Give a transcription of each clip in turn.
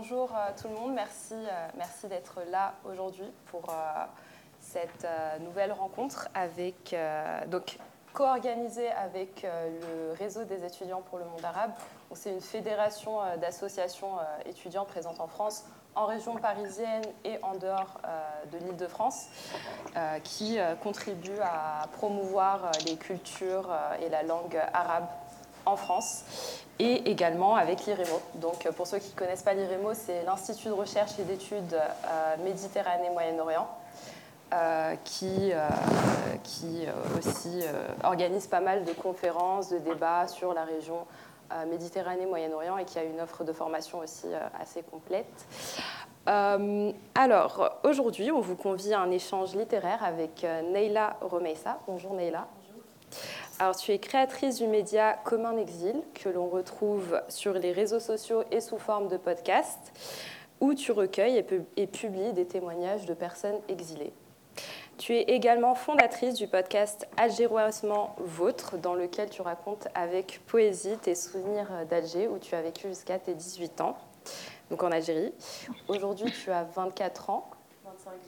bonjour à tout le monde, merci, merci d'être là aujourd'hui pour cette nouvelle rencontre avec, donc, co-organisée avec le réseau des étudiants pour le monde arabe. C'est une fédération d'associations étudiants présentes en France en région parisienne et en dehors euh, de l'île de France, euh, qui euh, contribuent à promouvoir les cultures et la langue arabe en France et également avec l'IREMO. Donc pour ceux qui ne connaissent pas l'IREMO, c'est l'Institut de recherche et d'études Méditerranée-Moyen-Orient. qui, qui aussi organise pas mal de conférences, de débats sur la région Méditerranée, Moyen-Orient et qui a une offre de formation aussi euh, assez complète. Euh, alors, aujourd'hui, on vous convie à un échange littéraire avec euh, Neila Romeissa. Bonjour Neila. Alors, tu es créatrice du média Comme un exil, que l'on retrouve sur les réseaux sociaux et sous forme de podcast, où tu recueilles et publies des témoignages de personnes exilées. Tu es également fondatrice du podcast Algéroisement Vôtre, dans lequel tu racontes avec poésie tes souvenirs d'Alger, où tu as vécu jusqu'à tes 18 ans, donc en Algérie. Aujourd'hui, tu as 24 ans.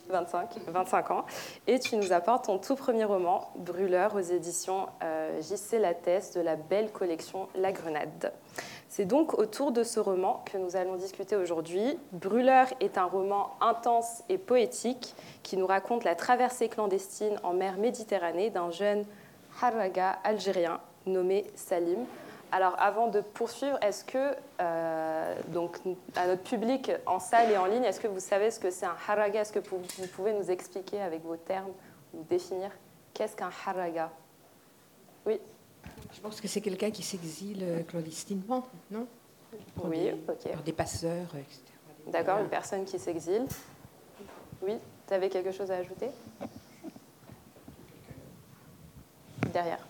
25. 25, ans. Et tu nous apportes ton tout premier roman, Brûleur, aux éditions euh, JC Lattès de la belle collection La Grenade. C'est donc autour de ce roman que nous allons discuter aujourd'hui. Brûleur est un roman intense et poétique qui nous raconte la traversée clandestine en mer Méditerranée d'un jeune haraga algérien nommé Salim. Alors avant de poursuivre, est-ce que, euh, donc, à notre public en salle et en ligne, est-ce que vous savez ce que c'est un haraga? Est-ce que vous pouvez nous expliquer avec vos termes, nous définir qu'est-ce qu'un haraga? Oui je pense que c'est quelqu'un qui s'exile euh, clandestinement, non? Oui, ok. Par des passeurs, etc. D'accord, une personne qui s'exile. Oui, tu avais quelque chose à ajouter? Derrière.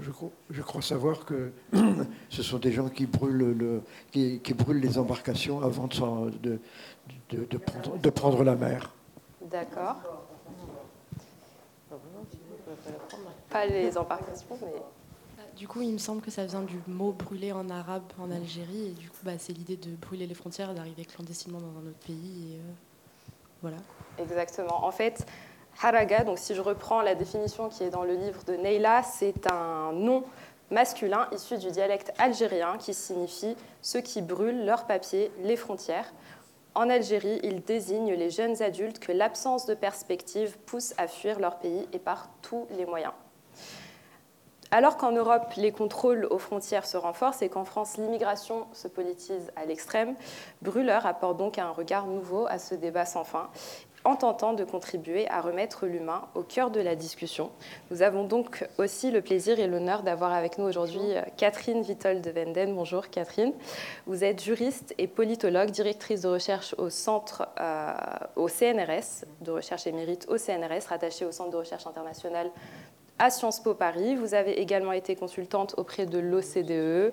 Je, crois, savoir que ce sont des gens qui brûlent, le, qui, brûlent les embarcations avant de, de, prendre, de prendre la mer. D'accord pas les embarcations, mais... Du coup, il me semble que ça vient du mot brûler en arabe en Algérie. Et du coup, bah, c'est l'idée de brûler les frontières, d'arriver clandestinement dans un autre pays. Et, euh, voilà. Exactement. En fait, haraga, donc si je reprends la définition qui est dans le livre de Neila, c'est un nom masculin issu du dialecte algérien qui signifie ceux qui brûlent leurs papiers, les frontières. En Algérie, il désigne les jeunes adultes que l'absence de perspective pousse à fuir leur pays et par tous les moyens. Alors qu'en Europe, les contrôles aux frontières se renforcent et qu'en France, l'immigration se politise à l'extrême, Brûleur apporte donc un regard nouveau à ce débat sans fin en tentant de contribuer à remettre l'humain au cœur de la discussion. Nous avons donc aussi le plaisir et l'honneur d'avoir avec nous aujourd'hui euh, Catherine Vitol de Venden. Bonjour Catherine. Vous êtes juriste et politologue, directrice de recherche au centre euh, au CNRS, de recherche émérite au CNRS, rattachée au Centre de recherche internationale à Sciences Po Paris. Vous avez également été consultante auprès de l'OCDE,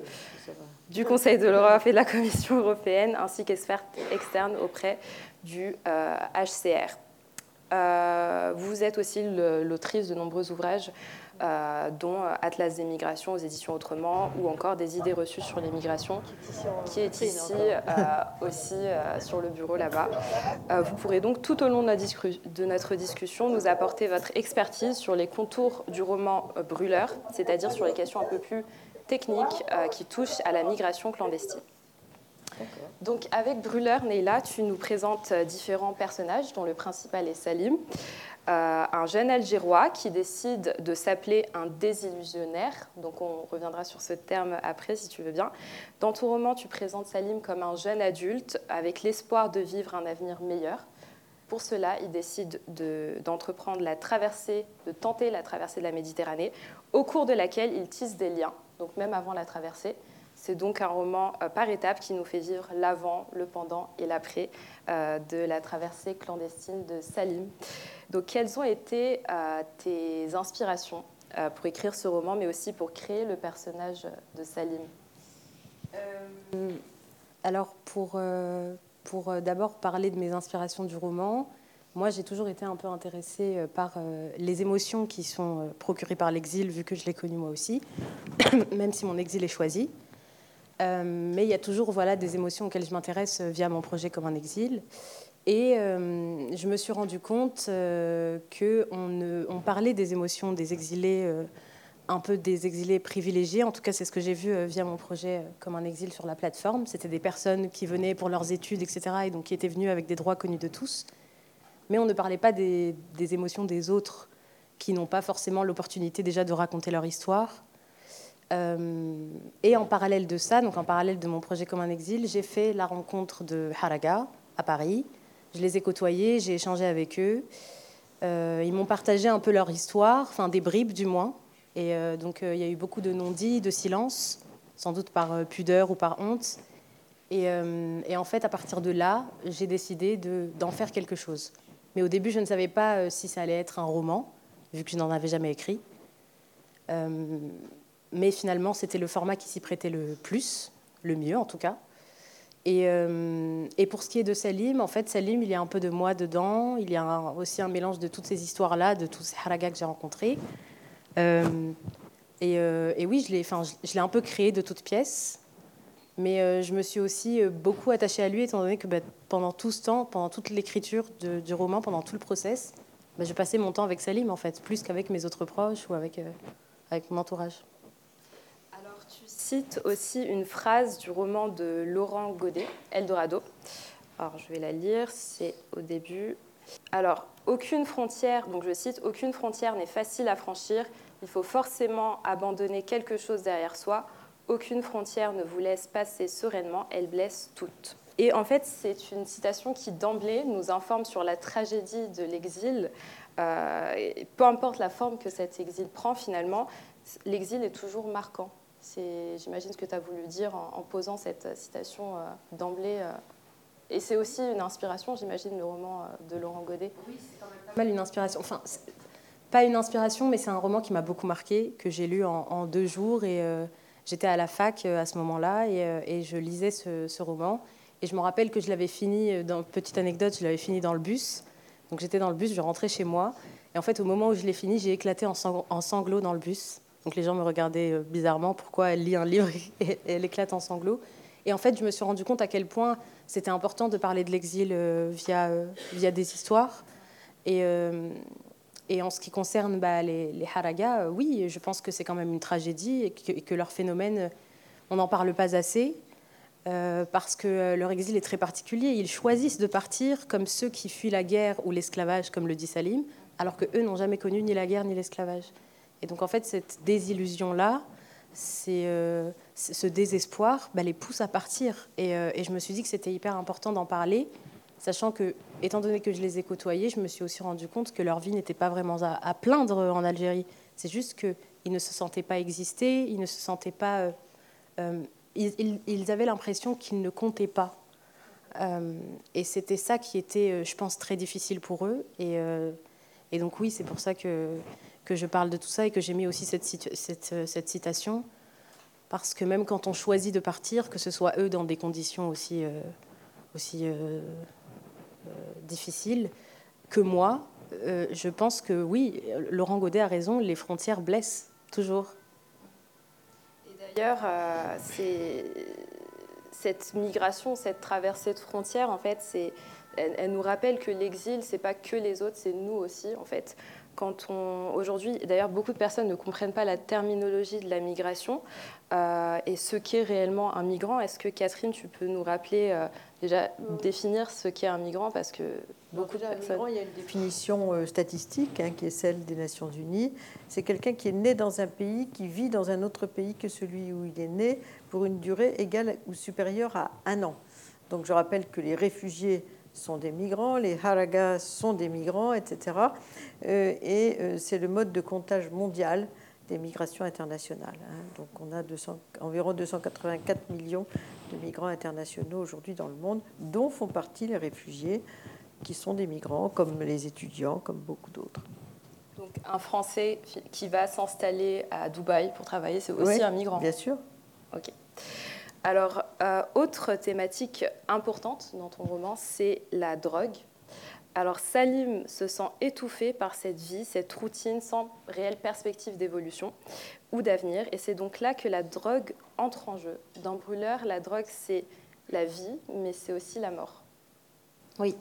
du Conseil de l'Europe et de la Commission européenne, ainsi qu'experte externe auprès du HCR. Euh, euh, vous êtes aussi l'autrice de nombreux ouvrages, euh, dont Atlas des migrations aux éditions Autrement, ou encore Des idées reçues sur les migrations, qui est ici aussi sur le bureau là-bas. vous pourrez donc tout au long de notre discussion nous apporter votre expertise sur les contours du roman Brûleur, c'est-à-dire sur les questions un peu plus techniques qui touchent à la migration clandestine. Donc avec Brûleur, Neila, tu nous présentes euh, différents personnages, dont le principal est Salim, euh, un jeune Algérois qui décide de s'appeler un désillusionnaire. Donc on reviendra sur ce terme après si tu veux bien. Dans ton roman, tu présentes Salim comme un jeune adulte avec l'espoir de vivre un avenir meilleur. Pour cela, il décide d'entreprendre la traversée, de tenter la traversée de la Méditerranée, au cours de laquelle il tisse des liens, donc même avant la traversée, c'est donc un roman euh, par étapes qui nous fait vivre l'avant, le pendant et l'après euh, de la traversée clandestine de Salim. Donc, quelles ont été euh, tes inspirations pour écrire ce roman, mais aussi pour créer le personnage de Salim? Alors, pour, pour d'abord parler de mes inspirations du roman, moi, j'ai toujours été un peu intéressée par les émotions qui sont procurées par l'exil, vu que je l'ai connu moi aussi, même si mon exil est choisi. mais il y a toujours voilà, des émotions auxquelles je m'intéresse via mon projet comme un exil. Et je me suis rendu compte qu'on on parlait des émotions des exilés un peu des exilés privilégiés. En tout cas, c'est ce que j'ai vu euh, via mon projet euh, comme un exil sur la plateforme. C'était des personnes qui venaient pour leurs études, etc., et donc qui étaient venues avec des droits connus de tous. Mais on ne parlait pas des, émotions des autres qui n'ont pas forcément l'opportunité déjà de raconter leur histoire. Euh, et en parallèle de ça, donc en parallèle de mon projet comme un exil, j'ai fait la rencontre de Haraga à Paris. Je les ai côtoyés, j'ai échangé avec eux. ils m'ont partagé un peu leur histoire, enfin des bribes du moins. Et euh, donc, euh, il y a eu beaucoup de non-dits, de silence, sans doute par euh, pudeur ou par honte. Et, en fait, à partir de là, j'ai décidé d'en faire quelque chose. Mais au début, je ne savais pas si ça allait être un roman, vu que je n'en avais jamais écrit. mais finalement, c'était le format qui s'y prêtait le plus, le mieux en tout cas. Et, et, pour ce qui est de Salim, en fait, Salim, il y a un peu de moi dedans. Il y a aussi un mélange de toutes ces histoires-là, de tous ces haragas que j'ai rencontrés. Euh, euh, et, oui, je l'ai, je l'ai un peu créé de toutes pièces. Mais euh, je me suis aussi beaucoup attachée à lui, étant donné que bah, pendant tout ce temps, pendant toute l'écriture du roman, pendant tout le process, bah, je passais mon temps avec Salim, en fait, plus qu'avec mes autres proches ou avec, avec mon entourage. Alors, tu cites aussi une phrase du roman de Laurent Godet, Eldorado. Alors, je vais la lire, c'est au début. Alors, aucune frontière, donc je cite, aucune frontière n'est facile à franchir, il faut forcément abandonner quelque chose derrière soi. Aucune frontière ne vous laisse passer sereinement, elle blesse toutes. Et en fait, c'est une citation qui d'emblée nous informe sur la tragédie de l'exil. Euh, peu importe la forme que cet exil prend, finalement, l'exil est toujours marquant. J'imagine ce que tu as voulu dire en, posant cette citation euh, d'emblée. Euh. et c'est aussi une inspiration, j'imagine, le roman de Laurent Godet. Oui, c'est quand même pas mal une inspiration. Enfin, pas une inspiration, mais c'est un roman qui m'a beaucoup marqué, que j'ai lu en, deux jours. Et j'étais à la fac euh, à ce moment-là et, euh, je lisais ce, roman. Et je me rappelle que je l'avais fini, dans, petite anecdote, je l'avais fini dans le bus. Donc j'étais dans le bus, je rentrais chez moi. Et en fait, au moment où je l'ai fini, j'ai éclaté en, sanglots dans le bus. Donc les gens me regardaient bizarrement, pourquoi elle lit un livre et elle éclate en sanglots. Et en fait, je me suis rendu compte à quel point c'était important de parler de l'exil via, via des histoires. Et, et en ce qui concerne bah, les, les haragas, euh, oui, je pense que c'est quand même une tragédie et que, leur phénomène, on n'en parle pas assez. Euh, parce que euh, leur exil est très particulier. Ils choisissent de partir comme ceux qui fuient la guerre ou l'esclavage, comme le dit Salim, alors que eux n'ont jamais connu ni la guerre ni l'esclavage. Et donc en fait, cette désillusion-là, ce désespoir, bah, les pousse à partir. Et, je me suis dit que c'était hyper important d'en parler sachant que, étant donné que je les ai côtoyés, je me suis aussi rendu compte que leur vie n'était pas vraiment à, plaindre en Algérie. C'est juste qu'ils ne se sentaient pas exister, ils ne se sentaient pas. Euh, euh, ils, avaient l'impression qu'ils ne comptaient pas. Euh, et c'était ça qui était, je pense, très difficile pour eux. Et, donc, oui, c'est pour ça que, je parle de tout ça et que j'ai mis aussi cette, citation. Parce que même quand on choisit de partir, que ce soit eux dans des conditions aussi, euh, difficile que moi, euh, je pense que oui, Laurent Godet a raison, les frontières blessent toujours. Et d'ailleurs, euh, cette migration, cette traversée de frontières, en fait, c'est, elle, nous rappelle que l'exil, c'est pas que les autres, c'est nous aussi, en fait. Quand on, aujourd'hui, d'ailleurs, beaucoup de personnes ne comprennent pas la terminologie de la migration et ce qu'est réellement un migrant. Est-ce que Catherine, tu peux nous rappeler déjà définir ce qu'est un migrant parce que beaucoup de personnes... il y a une définition euh, statistique hein, qui est celle des Nations Unies. C'est quelqu'un qui est né dans un pays, qui vit dans un autre pays que celui où il est né pour une durée égale ou supérieure à un an. Donc je rappelle que les réfugiés sont des migrants, les haragas sont des migrants, etc. Euh, et euh, c'est le mode de comptage mondial des migrations internationales. Hein. Donc on a environ 284 millions de migrants internationaux aujourd'hui dans le monde, dont font partie les réfugiés qui sont des migrants, comme les étudiants, comme beaucoup d'autres. Donc un Français qui va s'installer à Dubaï pour travailler, c'est aussi un migrant Bien sûr. Ok. Alors, euh, autre thématique importante dans ton roman, c'est la drogue. Alors Salim se sent étouffé par cette vie, cette routine sans réelle perspective d'évolution ou d'avenir. Et c'est donc là que la drogue entre en jeu. Dans Brûleur, la drogue, c'est la vie, mais c'est aussi la mort. Oui.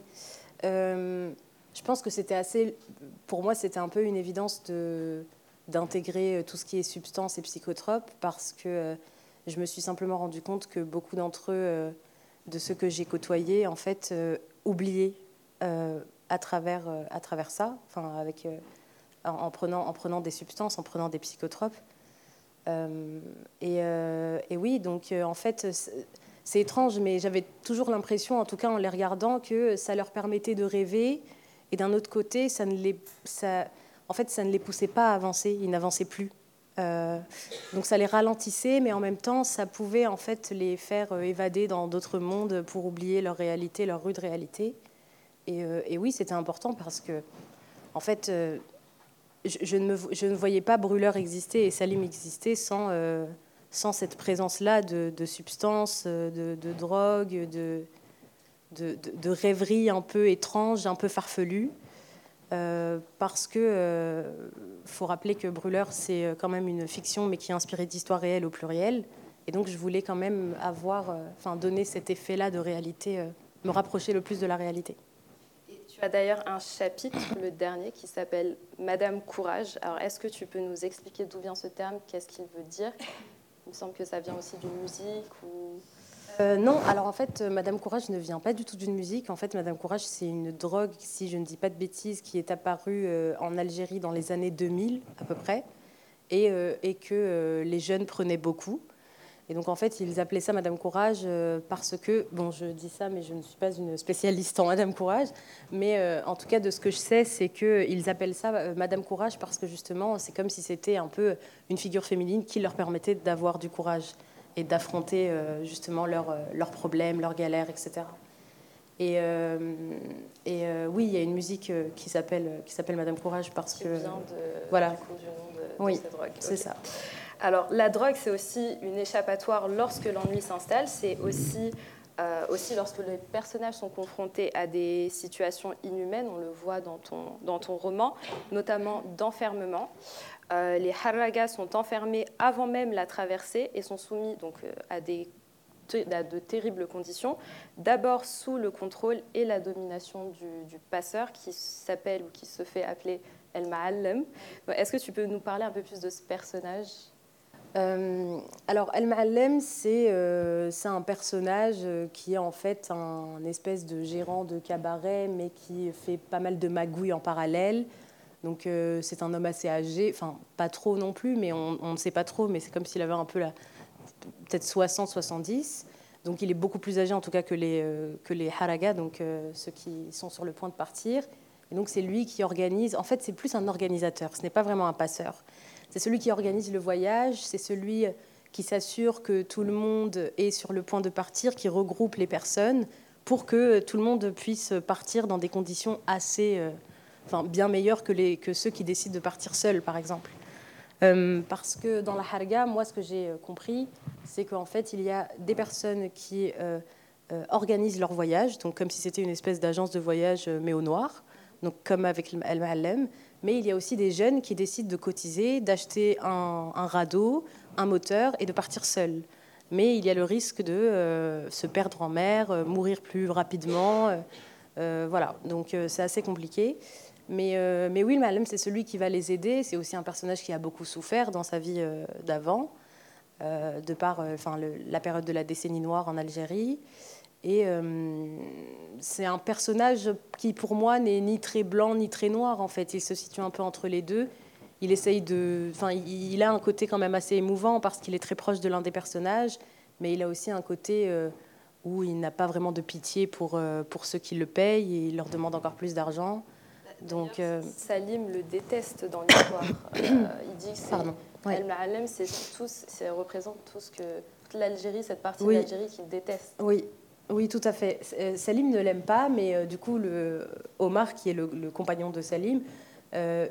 Euh, je pense que c'était assez. Pour moi, c'était un peu une évidence d'intégrer tout ce qui est substance et psychotrope parce que euh, je me suis simplement rendu compte que beaucoup d'entre eux, euh, de ceux que j'ai côtoyés, en fait, oubliaient à, travers, à travers ça, enfin, avec, en, prenant, en prenant des substances, en prenant des psychotropes. Et, et, oui, donc en fait c'est étrange, mais j'avais toujours l'impression, en tout cas en les regardant, que ça leur permettait de rêver. Et d'un autre côté, ça ne les, ça, en fait, ça ne les poussait pas à avancer. Ils n'avançaient plus. Euh, donc ça les ralentissait, mais en même temps, ça pouvait en fait les faire euh, évader dans d'autres mondes pour oublier leur réalité, leur rude réalité. Et, euh, oui, c'était important parce que, en fait, je, ne voyais pas Brûleur exister et Salim exister sans cette présence-là de, substances, de, drogue, de, de, rêveries un peu étranges, un peu farfelues. Euh, parce que euh, faut rappeler que Brûleur, c'est euh, quand même une fiction, mais qui est inspirée d'histoires réelles au pluriel. Et donc, je voulais quand même avoir, enfin, donner cet effet-là de réalité, me rapprocher le plus de la réalité. tu as d'ailleurs un chapitre, le dernier, qui s'appelle Madame Courage. Alors, est-ce que tu peux nous expliquer d'où vient ce terme? Qu'est-ce qu'il veut dire? Il me semble que ça vient aussi d'une musique ou... Euh, non, alors en fait, euh, Madame Courage ne vient pas du tout d'une musique. En fait, Madame Courage, c'est une drogue, si je ne dis pas de bêtises, qui est apparue euh, en Algérie dans les années 2000 à peu près, et, et que les jeunes prenaient beaucoup. Et donc en fait, ils appelaient ça Madame Courage euh, parce que, bon, je dis ça, mais je ne suis pas une spécialiste en Madame Courage, mais euh, en tout cas, de ce que je sais, c'est qu'ils appellent ça euh, Madame Courage parce que justement, c'est comme si c'était un peu une figure féminine qui leur permettait d'avoir du courage et d'affronter justement leurs leurs problèmes, leurs galères, etc. Et, et oui, il y a une musique qui s'appelle qui s'appelle Madame Courage parce qui que vient de, voilà, du coup, du nom de, oui, cette drogue. c'est ça. Alors, la drogue, c'est aussi une échappatoire lorsque l'ennui s'installe. C'est aussi, euh, aussi lorsque les personnages sont confrontés à des situations inhumaines. On le voit dans ton, dans ton roman, notamment d'enfermement. Euh, les haragas sont enfermés avant même la traversée et sont soumis donc, euh, à, des, à de terribles conditions. D'abord sous le contrôle et la domination du, passeur qui s'appelle ou qui se fait appeler El Ma'allem. Est-ce que tu peux nous parler un peu plus de ce personnage? Euh, alors, El Ma'allem, c'est un personnage qui est en fait un, espèce de gérant de cabaret, mais qui fait pas mal de magouilles en parallèle. Donc, c'est un homme assez âgé, enfin, pas trop non plus, mais on, ne sait pas trop, mais c'est comme s'il avait un peu la, peut-être 60, 70. Donc, il est beaucoup plus âgé en tout cas que les, que les Haraga, donc ceux qui sont sur le point de partir. Et donc, c'est lui qui organise. En fait, c'est plus un organisateur, ce n'est pas vraiment un passeur. C'est celui qui organise le voyage, c'est celui qui s'assure que tout le monde est sur le point de partir, qui regroupe les personnes pour que tout le monde puisse partir dans des conditions assez, euh, enfin, bien meilleures que, ceux qui décident de partir seuls, par exemple. Euh, parce que dans la harga, moi, ce que j'ai euh, compris, c'est qu'en fait, il y a des personnes qui organisent leur voyage, donc comme si c'était une espèce d'agence de voyage, mais au noir, donc comme avec Al-Ma'allem, mais il y a aussi des jeunes qui décident de cotiser, d'acheter un, radeau, un moteur et de partir seuls. Mais il y a le risque de euh, se perdre en mer, euh, mourir plus rapidement. Euh, voilà, donc c'est assez compliqué. Mais, mais oui, Malem, c'est celui qui va les aider. C'est aussi un personnage qui a beaucoup souffert dans sa vie d'avant, de par enfin, la période de la décennie noire en Algérie. Et euh, c'est un personnage qui, pour moi, n'est ni très blanc ni très noir, en fait. Il se situe un peu entre les deux. Il essaye de. Enfin, a un côté quand même assez émouvant parce qu'il est très proche de l'un des personnages, mais il a aussi un côté euh, où il n'a pas vraiment de pitié pour, euh, pour ceux qui le payent et il leur demande encore plus d'argent. Donc, Salim le déteste dans l'histoire. il dit que. El c'est tout, représente tout ce que toute l'Algérie, cette partie de l'Algérie qu'il déteste. Oui, oui, tout à fait. Euh, Salim ne l'aime pas, mais euh, du coup, le, Omar, qui est le, compagnon de Salim, euh,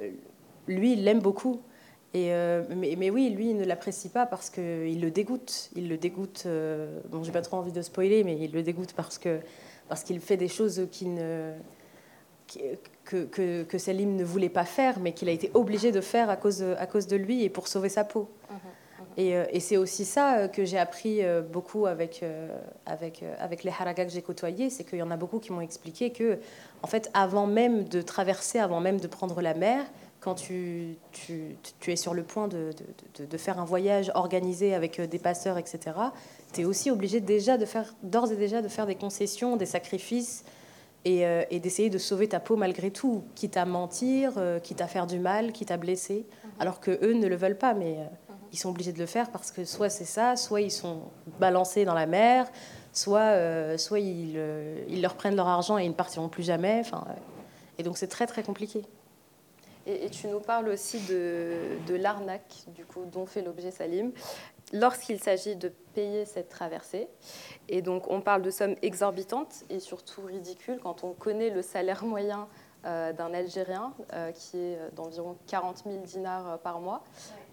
lui, il l'aime beaucoup. Et, mais, oui, lui, il ne l'apprécie pas parce qu'il le dégoûte. Il le dégoûte. bon, j'ai pas trop envie de spoiler, mais il le dégoûte parce que parce qu'il fait des choses qui ne que, que, que Selim ne voulait pas faire, mais qu'il a été obligé de faire à cause de, à cause de lui et pour sauver sa peau. Mhm, mhm. Et, et c'est aussi ça que j'ai appris beaucoup avec, avec, avec les haragas que j'ai côtoyés, c'est qu'il y en a beaucoup qui m'ont expliqué que, en fait, avant même de traverser, avant même de prendre la mer, quand tu, tu, tu, es sur le point de, de, de, faire un voyage organisé avec des passeurs, etc., tu es aussi obligé déjà de faire, d'ores et déjà de faire des concessions, des sacrifices et, euh, et d'essayer de sauver ta peau malgré tout, quitte à mentir, euh, quitte à faire du mal, quitte à blesser, mhm. alors que eux ne le veulent pas, mais euh, mhm. ils sont obligés de le faire parce que soit c'est ça, soit ils sont balancés dans la mer, soit, soit ils, ils, leur prennent leur argent et ils ne partiront plus jamais. Et donc c'est très très compliqué. Et, tu nous parles aussi de, de l'arnaque du coup, dont fait l'objet Salim lorsqu'il s'agit de payer cette traversée. Et donc on parle de sommes exorbitantes et surtout ridicules quand on connaît le salaire moyen euh, d'un Algérien euh, qui est d'environ 40 000 dinars par mois.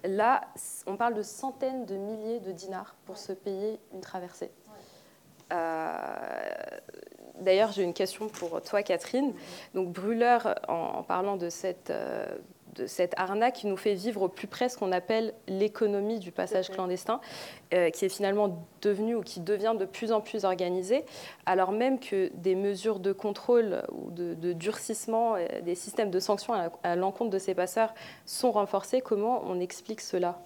Là, on parle de centaines de milliers de dinars pour se payer une traversée. Euh, D'ailleurs, j'ai une question pour toi, Catherine. Donc, Brûleur, en, parlant de cette, euh, de cette arnaque, qui nous fait vivre au plus près ce qu'on appelle l'économie du passage clandestin, euh, qui est finalement devenue ou qui devient de plus en plus organisée, alors même que des mesures de contrôle ou de, durcissement, euh, des systèmes de sanctions à l'encontre de ces passeurs sont renforcés. Comment on explique cela?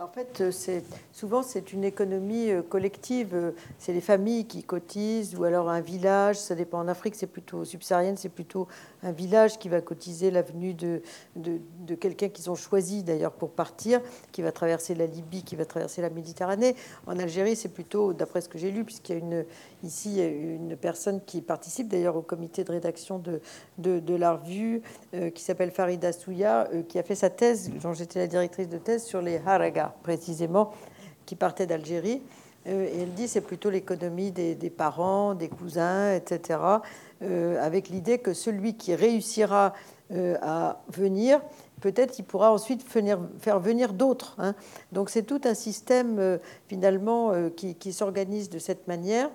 En fait, euh, souvent, c'est une économie euh, collective. Euh, c'est les familles qui cotisent, ou alors un village. Ça dépend. En Afrique, c'est plutôt subsaharienne, c'est plutôt un village qui va cotiser l'avenue de, de, quelqu'un qu'ils ont choisi d'ailleurs pour partir, qui va traverser la Libye, qui va traverser la Méditerranée. En Algérie, c'est plutôt, d'après ce que j'ai lu, puisqu'il y a une, ici une personne qui participe d'ailleurs au comité de rédaction de, de, la revue, qui s'appelle Farida Souya, qui a fait sa thèse, dont j'étais la directrice de thèse, sur les haragas, précisément, qui partaient d'Algérie. Euh, et elle dit c'est plutôt l'économie des, parents, des cousins, etc. Euh, avec l'idée que celui qui réussira euh, à venir, peut-être il pourra ensuite venir, faire venir d'autres. Hein. Donc c'est tout un système finalement qui s'organise de cette manière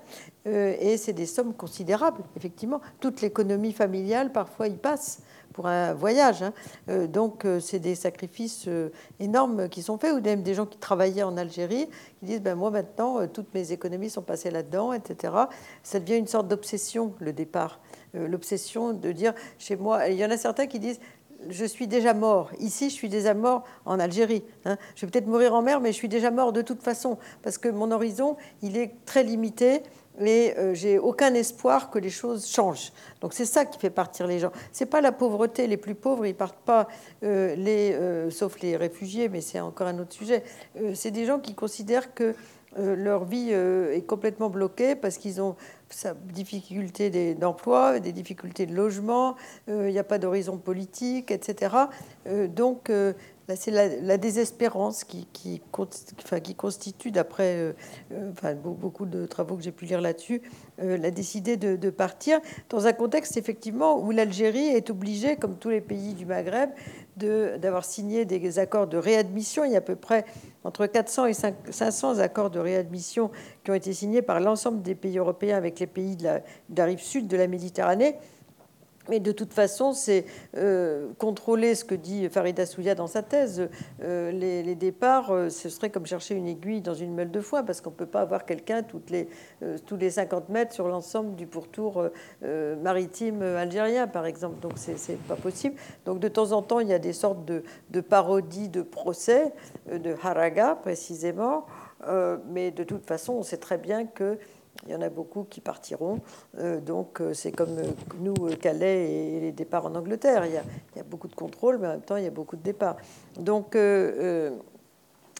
et c'est des sommes considérables, effectivement. Toute l'économie familiale, parfois, y passe pour un voyage. Hein. Euh, donc, euh, c'est des sacrifices euh, énormes qui sont faits, ou même des gens qui travaillaient en Algérie, qui disent ben, Moi, maintenant, toutes mes économies sont passées là-dedans, etc. Ça devient une sorte d'obsession, le départ. L'obsession de dire Chez moi, il y en a certains qui disent je suis déjà mort. Ici, je suis déjà mort en Algérie. Hein. Je vais peut-être mourir en mer, mais je suis déjà mort de toute façon, parce que mon horizon, il est très limité mais euh, j'ai aucun espoir que les choses changent. Donc c'est ça qui fait partir les gens. C'est pas la pauvreté. Les plus pauvres, ils partent pas, euh, euh, sauf les réfugiés, mais c'est encore un autre sujet. c'est des gens qui considèrent que leur vie est complètement bloquée parce qu'ils ont des difficulté d'emploi, des difficultés de logement, il n'y a pas d'horizon politique, etc. donc c'est la, désespérance qui, constitue, d'après euh, euh, beaucoup de travaux que j'ai pu lire là-dessus, euh, la décider de, partir dans un contexte effectivement où l'Algérie est obligée, comme tous les pays du Maghreb, d'avoir signé des accords de réadmission. Il y a à peu près entre 400 et 500 accords de réadmission qui ont été signés par l'ensemble des pays européens avec les pays de la rive sud de la Méditerranée. Mais de toute façon, c'est euh, contrôler ce que dit Farida Souya dans sa thèse. Euh, les, départs, euh, ce serait comme chercher une aiguille dans une meule de foin, parce qu'on ne peut pas avoir quelqu'un les, tous les 50 mètres sur l'ensemble du pourtour maritime algérien, par exemple. Donc, ce n'est pas possible. Donc, de temps en temps, il y a des sortes de, de parodies de procès, de haraga précisément. mais de toute façon, on sait très bien que il y en a beaucoup qui partiront. Euh, donc euh, c'est comme euh, nous, Calais et les départs en Angleterre. Il y, a, beaucoup de contrôle, mais en même temps, il y a beaucoup de départs. Donc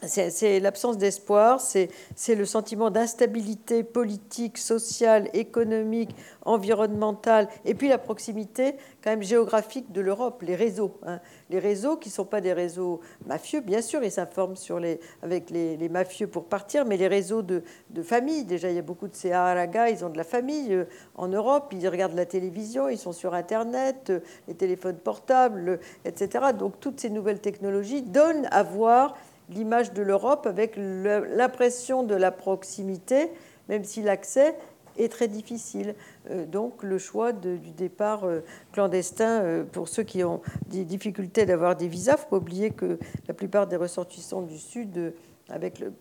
c'est l'absence d'espoir, c'est le sentiment d'instabilité politique, sociale, économique, environnementale, et puis la proximité quand même géographique de l'Europe, les réseaux. Hein. Les réseaux qui ne sont pas des réseaux mafieux, bien sûr, ils s'informent avec les, mafieux pour partir, mais les réseaux de, famille, déjà il y a beaucoup de ces Haraga, ils ont de la famille euh, en Europe, ils regardent la télévision, ils sont sur Internet, euh, les téléphones portables, etc. Donc toutes ces nouvelles technologies donnent à voir l'image de l'Europe avec l'impression de la proximité, même si l'accès est très difficile. donc le choix du départ clandestin pour ceux qui ont des difficultés d'avoir des visas, faut pas oublier que la plupart des ressortissants du Sud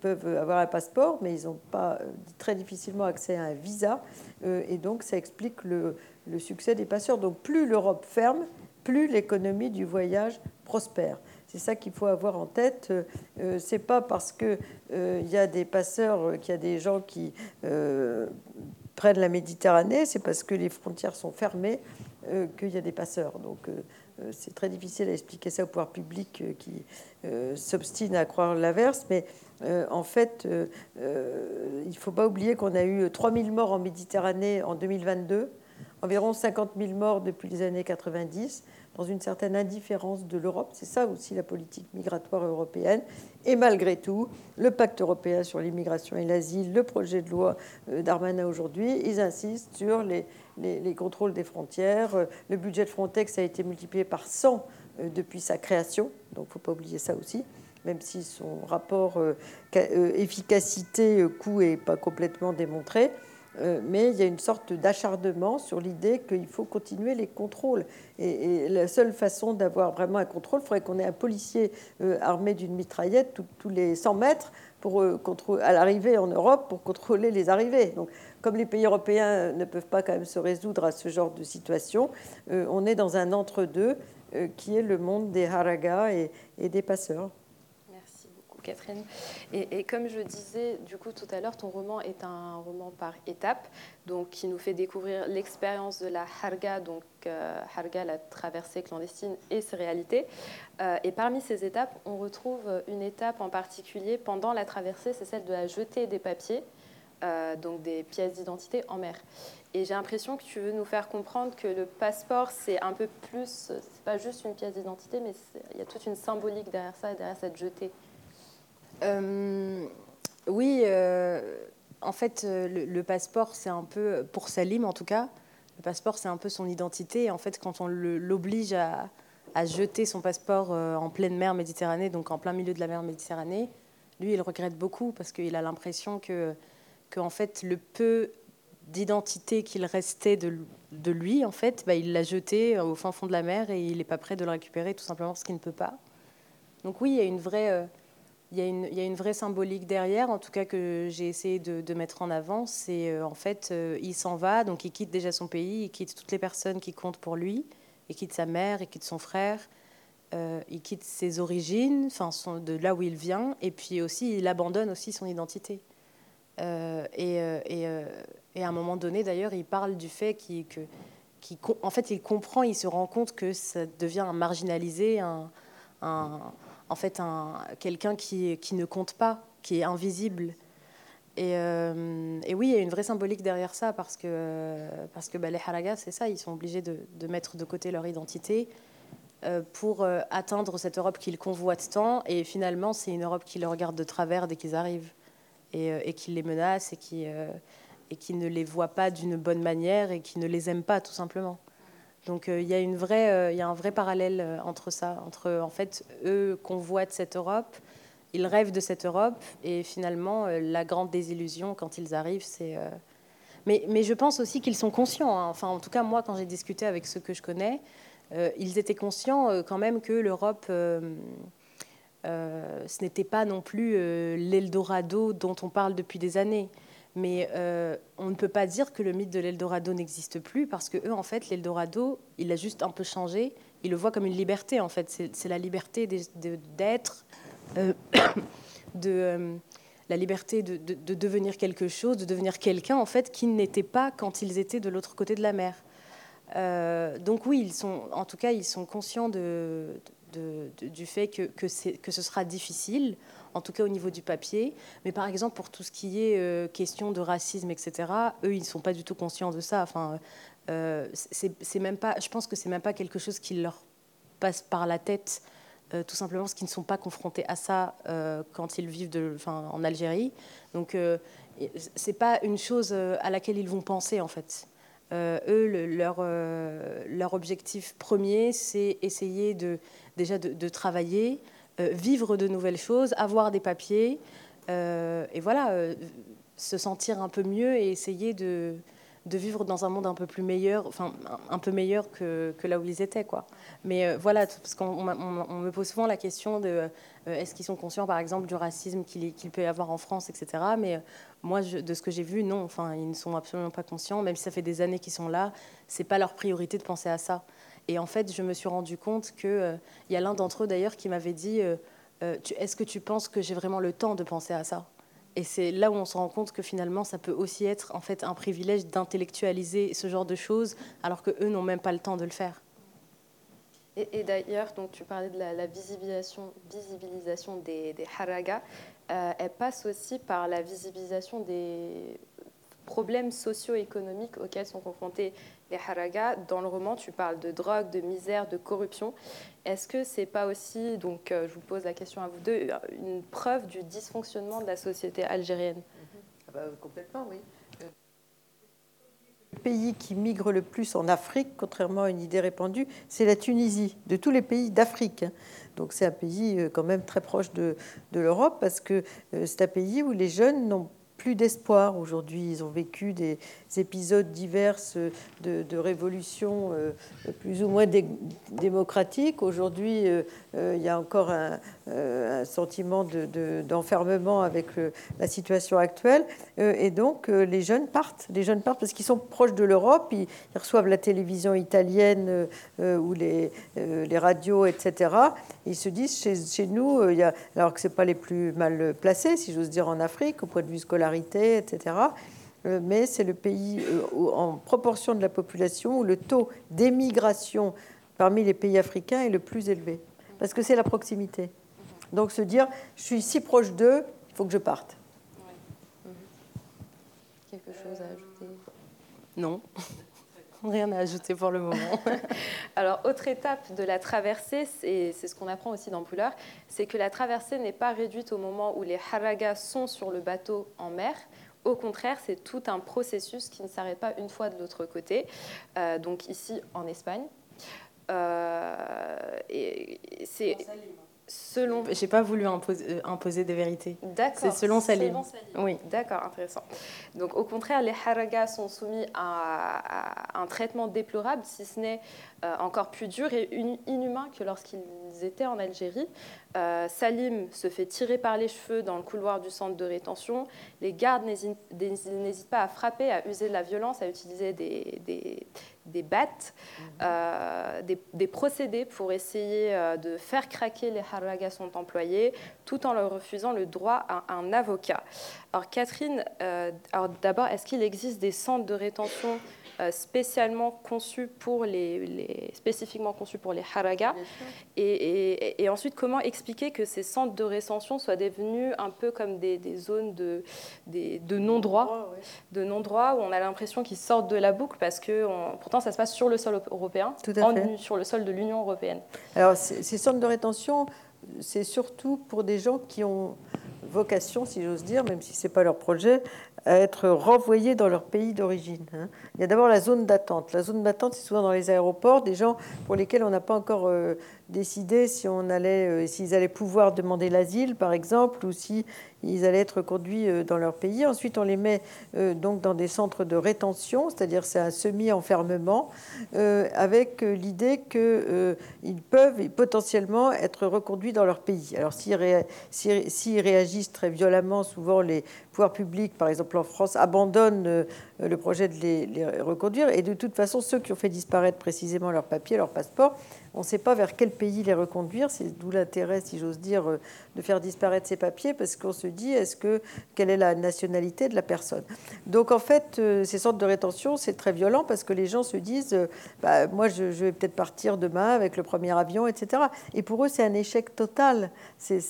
peuvent avoir un passeport, mais ils n'ont pas très difficilement accès à un visa. et donc ça explique le succès des passeurs. Donc plus l'Europe ferme, plus l'économie du voyage prospère. C'est ça qu'il faut avoir en tête. Euh, c'est pas parce qu'il euh, y a des passeurs, qu'il y a des gens qui euh, prennent la Méditerranée, c'est parce que les frontières sont fermées qu'il y a des passeurs. Donc c'est très difficile à expliquer ça au pouvoir public qui s'obstine à croire l'inverse. Mais en fait, il ne faut pas oublier qu'on a eu 3000 morts en Méditerranée en 2022 environ 50 000 morts depuis les années 90, dans une certaine indifférence de l'Europe. C'est ça aussi la politique migratoire européenne. Et malgré tout, le pacte européen sur l'immigration et l'asile, le projet de loi euh, d'Armanin aujourd'hui, ils insistent sur les, les, contrôles des frontières. Euh, le budget de Frontex a été multiplié par 100 euh, depuis sa création, donc il ne faut pas oublier ça aussi même si son rapport efficacité-coût n'est pas complètement démontré. Euh, mais il y a une sorte d'acharnement sur l'idée qu'il faut continuer les contrôles. Et, la seule façon d'avoir vraiment un contrôle, il faudrait qu'on ait un policier euh, armé d'une mitraillette tous les 100 mètres pour, euh, à l'arrivée en Europe pour contrôler les arrivées. Donc, comme les pays européens ne peuvent pas quand même se résoudre à ce genre de situation, on est dans un entre-deux qui est le monde des haragas et des passeurs. Catherine. Et, comme je disais du coup tout à l'heure, ton roman est un roman par étapes, donc qui nous fait découvrir l'expérience de la Harga, donc euh, Harga, la traversée clandestine et ses réalités. Euh, et parmi ces étapes, on retrouve une étape en particulier pendant la traversée, c'est celle de la jetée des papiers. Euh, donc des pièces d'identité en mer. Et j'ai l'impression que tu veux nous faire comprendre que le passeport, c'est un peu plus, c'est pas juste une pièce d'identité, mais il y a toute une symbolique derrière ça, derrière cette jetée. Euh, oui, euh, en fait, euh, le, passeport, c'est un peu, pour Salim en tout cas, le passeport, c'est un peu son identité. en fait, quand on l'oblige à, jeter son passeport en pleine mer Méditerranée, donc en plein milieu de la mer Méditerranée, lui, il regrette beaucoup parce qu'il a l'impression que, que, en fait, le peu d'identité qu'il restait de, lui, en fait, bah, il l'a jeté au fin fond de la mer et il n'est pas prêt de le récupérer, tout simplement parce qu'il ne peut pas. Donc oui, il y a une vraie il y, a une, vraie symbolique derrière, en tout cas que j'ai essayé de, mettre en avant. C'est euh, en fait, euh, il s'en va, donc il quitte déjà son pays, il quitte toutes les personnes qui comptent pour lui, il quitte sa mère, il quitte son frère, euh, il quitte ses origines, enfin de là où il vient, et puis aussi il abandonne aussi son identité. Et, à un moment donné, d'ailleurs, il parle du fait qu'il, que, en fait, il comprend, il se rend compte que ça devient un marginalisé, un, un en fait quelqu'un qui, qui, ne compte pas, qui est invisible. Et, euh, et, oui, il y a une vraie symbolique derrière ça parce que, parce que bah, les haragas, c'est ça, ils sont obligés de, de, mettre de côté leur identité euh, pour euh, atteindre cette Europe qu'ils convoitent tant. Et finalement, c'est une Europe qui les regarde de travers dès qu'ils arrivent et, et, qui les menace et qui, et qui ne les voit pas d'une bonne manière et qui ne les aime pas, tout simplement. Donc euh, il y, a une euh, y a un vrai parallèle euh, entre ça, entre en fait eux convoitent cette Europe, ils rêvent de cette Europe, et finalement la grande désillusion quand ils arrivent, c'est. Mais, mais, je pense aussi qu'ils sont conscients. Hein. Enfin, en tout cas, moi, quand j'ai discuté avec ceux que je connais, ils étaient conscients quand même que l'Europe, ce n'était pas non plus l'Eldorado dont on parle depuis des années. Mais euh, on ne peut pas dire que le mythe de l'Eldorado n'existe plus parce que eux, en fait, l'Eldorado, il a juste un peu changé. Ils le voient comme une liberté, en fait. C'est la liberté d'être, euh, de, euh, la liberté de, devenir quelque chose, de devenir quelqu'un, en fait, qui n'était pas quand ils étaient de l'autre côté de la mer. donc oui, ils sont, en tout cas, ils sont conscients du fait que, que, que, ce sera difficile en tout cas au niveau du papier. Mais par exemple, pour tout ce qui est euh, question de racisme, etc., eux, ils ne sont pas du tout conscients de ça. Enfin, euh, c'est même pas, je pense que c'est même pas quelque chose qui leur passe par la tête, euh, tout simplement parce qu'ils ne sont pas confrontés à ça quand ils vivent en Algérie. Donc, c'est pas une chose à laquelle ils vont penser, en fait. eux, leur, objectif premier, c'est essayer de, déjà de, travailler, euh, vivre de nouvelles choses, avoir des papiers. Euh, et voilà, euh, se sentir un peu mieux et essayer de, de vivre dans un monde un peu plus meilleur, enfin un peu meilleur que, que là où ils étaient, quoi. Mais euh, voilà, parce qu'on on, me pose souvent la question de euh, est-ce qu'ils sont conscients, par exemple, du racisme qu'il peut y avoir en France, etc. Mais euh, moi, de ce que j'ai vu, non. Enfin, ils ne sont absolument pas conscients, même si ça fait des années qu'ils sont là. C'est pas leur priorité de penser à ça. Et en fait, je me suis rendu compte que il y a l'un d'entre eux d'ailleurs qui m'avait dit est-ce que tu penses que j'ai vraiment le temps de penser à ça? Et c'est là où on se rend compte que finalement, ça peut aussi être en fait un privilège d'intellectualiser ce genre de choses, alors que eux n'ont même pas le temps de le faire. Et, d'ailleurs, donc tu parlais de la, visibilisation, des haragas. Euh, elle passe aussi par la visibilisation des problèmes socio-économiques auxquels sont confrontés les haragas. Dans le roman, tu parles de drogue, de misère, de corruption. Est-ce que c'est pas aussi, donc euh, je vous pose la question à vous deux, une preuve du dysfonctionnement de la société algérienne? Ah bah, Complètement, oui. Le pays qui migre le plus en Afrique, contrairement à une idée répandue, c'est la Tunisie, de tous les pays d'Afrique. Donc c'est un pays euh, quand même très proche de, de l'Europe parce que euh, c'est un pays où les jeunes n'ont plus d'espoir aujourd'hui. Ils ont vécu des épisodes divers de, de révolutions euh, plus ou moins démocratiques. Aujourd'hui, euh, euh, il y a encore un, sentiment d'enfermement avec la situation actuelle. et donc, les jeunes partent. Les jeunes partent parce qu'ils sont proches de l'Europe. Ils, reçoivent la télévision italienne ou les, radios, etc. ils se disent, chez, nous, alors que ce pas les plus mal placés, si j'ose dire, en Afrique, au point de vue scolaire etc. Euh, mais c'est le pays euh, en proportion de la population où le taux d'émigration parmi les pays africains est le plus élevé. Parce que c'est la proximité. Donc se dire, je suis si proche d'eux, il faut que je parte. Quelque chose à ajouter? Non. Rien à ajouter pour le moment. Alors, autre étape de la traversée, c'est ce qu'on apprend aussi dans Pouleur, c'est que la traversée n'est pas réduite au moment où les haragas sont sur le bateau en mer. Au contraire, c'est tout un processus qui ne s'arrête pas une fois de l'autre côté. Euh, donc ici, en Espagne. Euh, et c'est selon. J'ai pas voulu imposer, euh, imposer des vérités. D'accord. C'est selon Salim. Oui. D'accord, intéressant. Donc au contraire, les haragas sont soumis à, un traitement déplorable, si ce n'est euh, encore plus dur et inhumain que lorsqu'ils étaient en Algérie. Euh, Salim se fait tirer par les cheveux dans le couloir du centre de rétention. Les gardes n'hésitent pas à frapper, à user de la violence, à utiliser des, des, des battes, mhm. euh, des, procédés pour essayer euh, de faire craquer les haragas sont employés, tout en leur refusant le droit à un avocat. Alors Catherine, d'abord, est-ce qu'il existe des centres de rétention euh, spécialement conçus pour les, spécifiquement conçus pour les haragas. Et, et, ensuite, comment expliquer que ces centres de rétention soient devenus un peu comme des, zones de, de non-droit, de non-droit où on a l'impression qu'ils sortent de la boucle parce que pourtant ça se passe sur le sol européen, sur le sol de l'Union européenne. Alors ces centres de rétention, c'est surtout pour des gens qui ont vocation, si j'ose dire, même si ce n'est pas leur projet, à être renvoyés dans leur pays d'origine. Hein. Il y a d'abord la zone d'attente. La zone d'attente, c'est souvent dans les aéroports, des gens pour lesquels on n'a pas encore euh, décidé si on allait, euh, s'ils allaient pouvoir demander l'asile, par exemple, ou si ils allaient être conduits euh, dans leur pays. Ensuite, on les met donc dans des centres de rétention, c'est-à-dire c'est un semi-enfermement, avec l'idée qu'ils peuvent potentiellement être reconduits dans leur pays. Alors, s'ils réagissent très violemment, souvent les pouvoirs publics, par exemple en France, abandonnent euh, le projet de les, reconduire. Et de toute façon, ceux qui ont fait disparaître précisément leurs papiers, leur passeport, on ne sait pas vers quel pays les reconduire. C'est d'où l'intérêt, si j'ose dire, euh, de faire disparaître ces papiers, parce qu'on se dit, est-ce que quelle est la nationalité de la personne? Donc en fait, euh, ces centres de rétention, c'est très violent parce que les gens se disent, bah, moi, je, vais peut-être partir demain avec le premier avion, etc. Et pour eux, c'est un échec total. C'est,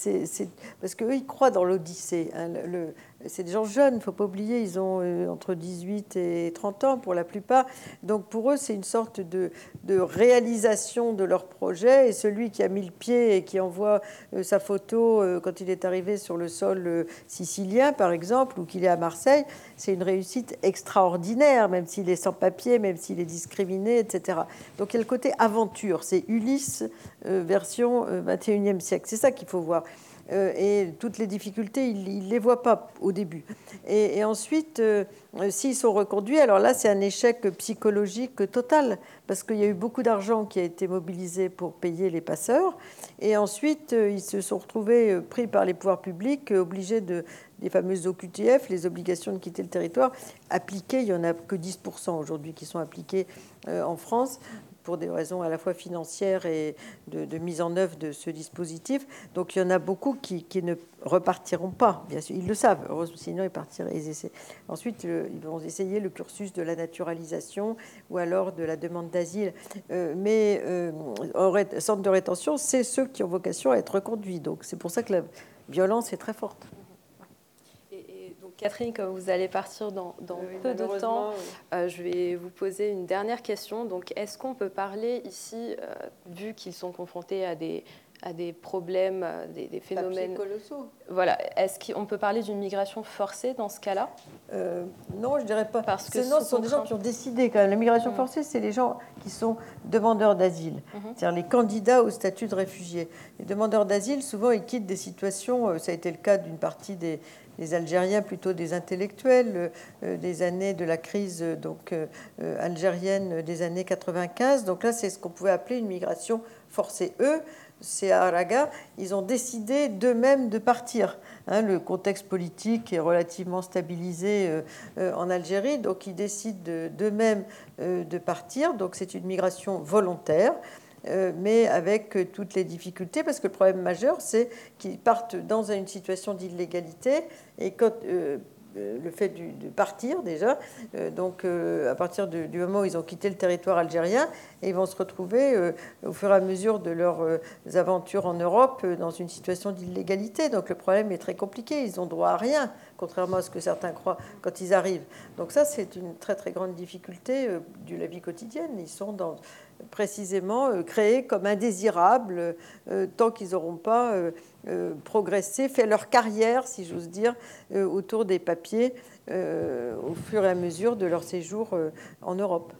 parce qu'eux, ils croient dans l'Odyssée. Hein, c'est des gens jeunes, il ne faut pas oublier, ils ont euh, entre 18 et 30 ans pour la plupart. Donc pour eux, c'est une sorte de, réalisation de leur projet. Et celui qui a mis le pied et qui envoie euh, sa photo euh, quand il est arrivé sur le sol sicilien, par exemple, ou qu'il est à Marseille, c'est une réussite extraordinaire, même s'il est sans papier, même s'il est discriminé, etc. Donc il y a le côté aventure, c'est Ulysse version 21e siècle. C'est ça qu'il faut voir. Euh, et toutes les difficultés, il ne les voit pas au début. Et, ensuite, euh, s'ils sont reconduits, alors là, c'est un échec psychologique total, parce qu'il y a eu beaucoup d'argent qui a été mobilisé pour payer les passeurs. Et ensuite, ils se sont retrouvés pris par les pouvoirs publics, obligés de les fameuses OQTF, les obligations de quitter le territoire, appliquées, il n'y en a que 10% aujourd'hui qui sont appliquées en France pour des raisons à la fois financières et de, mise en œuvre de ce dispositif. Donc il y en a beaucoup qui, ne repartiront pas, bien sûr, ils le savent, sinon ils partiraient. Ensuite, ils vont essayer le cursus de la naturalisation ou alors de la demande d'asile. Euh, mais euh, centre de rétention, c'est ceux qui ont vocation à être reconduits. Donc c'est pour ça que la violence est très forte. Catherine, comme vous allez partir dans, peu de temps, euh, je vais vous poser une dernière question. Donc, est-ce qu'on peut parler ici, euh, vu qu'ils sont confrontés à des, à des problèmes, euh, des, phénomènes colossaux. Voilà. Est-ce qu'on peut parler d'une migration forcée dans ce cas-là? Non, je dirais pas. Parce que ce sont des gens qui ont décidé quand même. La migration mmh. forcée, c'est les gens qui sont demandeurs d'asile, mmh. c'est-à-dire les candidats au statut de réfugié. Les demandeurs d'asile, souvent, ils quittent des situations. Ça a été le cas d'une partie des les Algériens, plutôt des intellectuels, euh, des années de la crise donc euh, algérienne des années 95. Donc là, c'est ce qu'on pouvait appeler une migration forcée. Eux, c'est à Araga, ils ont décidé d'eux-mêmes de partir. Hein, le contexte politique est relativement stabilisé euh, en Algérie, donc ils décident d'eux-mêmes de partir. Donc c'est une migration volontaire. Euh, mais avec euh, toutes les difficultés, parce que le problème majeur, c'est qu'ils partent dans une situation d'illégalité, et quand, euh, le fait de partir déjà, donc à partir du moment où ils ont quitté le territoire algérien, et ils vont se retrouver au fur et à mesure de leurs aventures en Europe dans une situation d'illégalité. Donc le problème est très compliqué, ils ont droit à rien, contrairement à ce que certains croient quand ils arrivent. Donc ça, c'est une très très grande difficulté de la vie quotidienne. Ils sont précisément euh, créés comme indésirables euh, tant qu'ils n'auront pas euh, progressé, fait leur carrière, si j'ose dire, autour des papiers au fur et à mesure de leur séjour en Europe.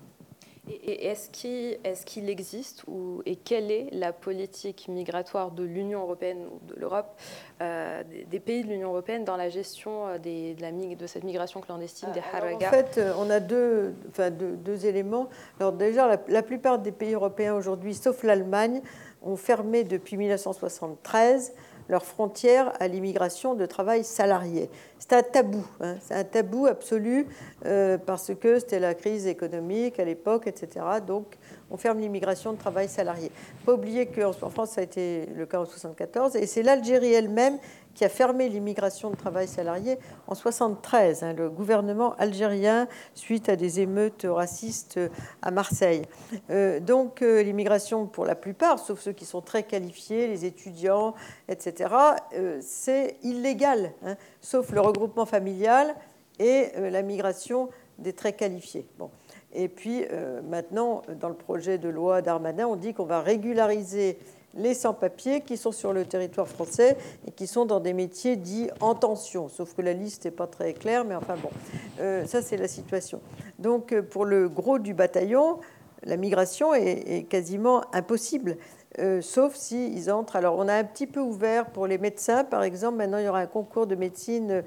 Et est-ce qu'il existe ou, et quelle est la politique migratoire de l'Union européenne ou de l'Europe, euh, des, pays de l'Union européenne dans la gestion euh, de, la, de, cette migration clandestine des ah, Haragas En fait, euh, on a deux, enfin, deux, éléments. Alors déjà, la, la plupart des pays européens aujourd'hui, sauf l'Allemagne, ont fermé depuis 1973 leurs frontières à l'immigration de travail salarié. C'est un tabou, hein. c'est un tabou absolu euh, parce que c'était la crise économique à l'époque, etc. Donc on ferme l'immigration de travail salarié. Pas oublier qu'en France ça a été le cas en 1974 et c'est l'Algérie elle-même qui a fermé l'immigration de travail salarié en 73, hein, le gouvernement algérien, suite à des émeutes racistes à Marseille. Euh, donc euh, l'immigration, pour la plupart, sauf ceux qui sont très qualifiés, les étudiants, etc., euh, c'est illégal, hein, sauf le regroupement familial et la migration des très qualifiés. Bon. Et puis maintenant, dans le projet de loi d'Armanin, on dit qu'on va régulariser les sans-papiers qui sont sur le territoire français et qui sont dans des métiers dits en tension, sauf que la liste n'est pas très claire, mais enfin bon, euh, ça c'est la situation. Donc euh, pour le gros du bataillon, la migration est, quasiment impossible. Euh, sauf s'ils entrent. Alors, on a un petit peu ouvert pour les médecins, par exemple. Maintenant, il y aura un concours de médecine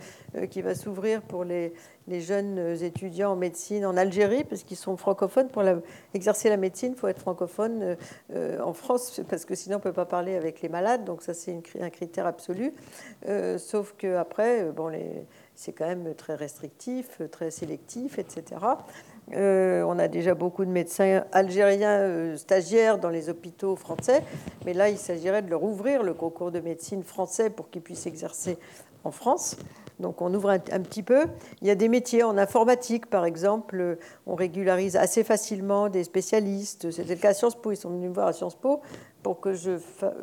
qui va s'ouvrir pour les, les jeunes étudiants en médecine en Algérie, parce qu'ils sont francophones. Pour exercer la médecine, il faut être francophone euh, en France, parce que sinon on ne peut pas parler avec les malades. Donc ça, c'est un critère absolu. Euh, sauf qu'après, euh, bon, c'est quand même très restrictif, très sélectif, etc. on a déjà beaucoup de médecins algériens stagiaires dans les hôpitaux français, mais là, il s'agirait de leur ouvrir le concours de médecine français pour qu'ils puissent exercer en France. Donc on ouvre un, petit peu. Il y a des métiers en informatique, par exemple. On régularise assez facilement des spécialistes. C'était le cas à Sciences Po. Ils sont venus me voir à Sciences Po pour que je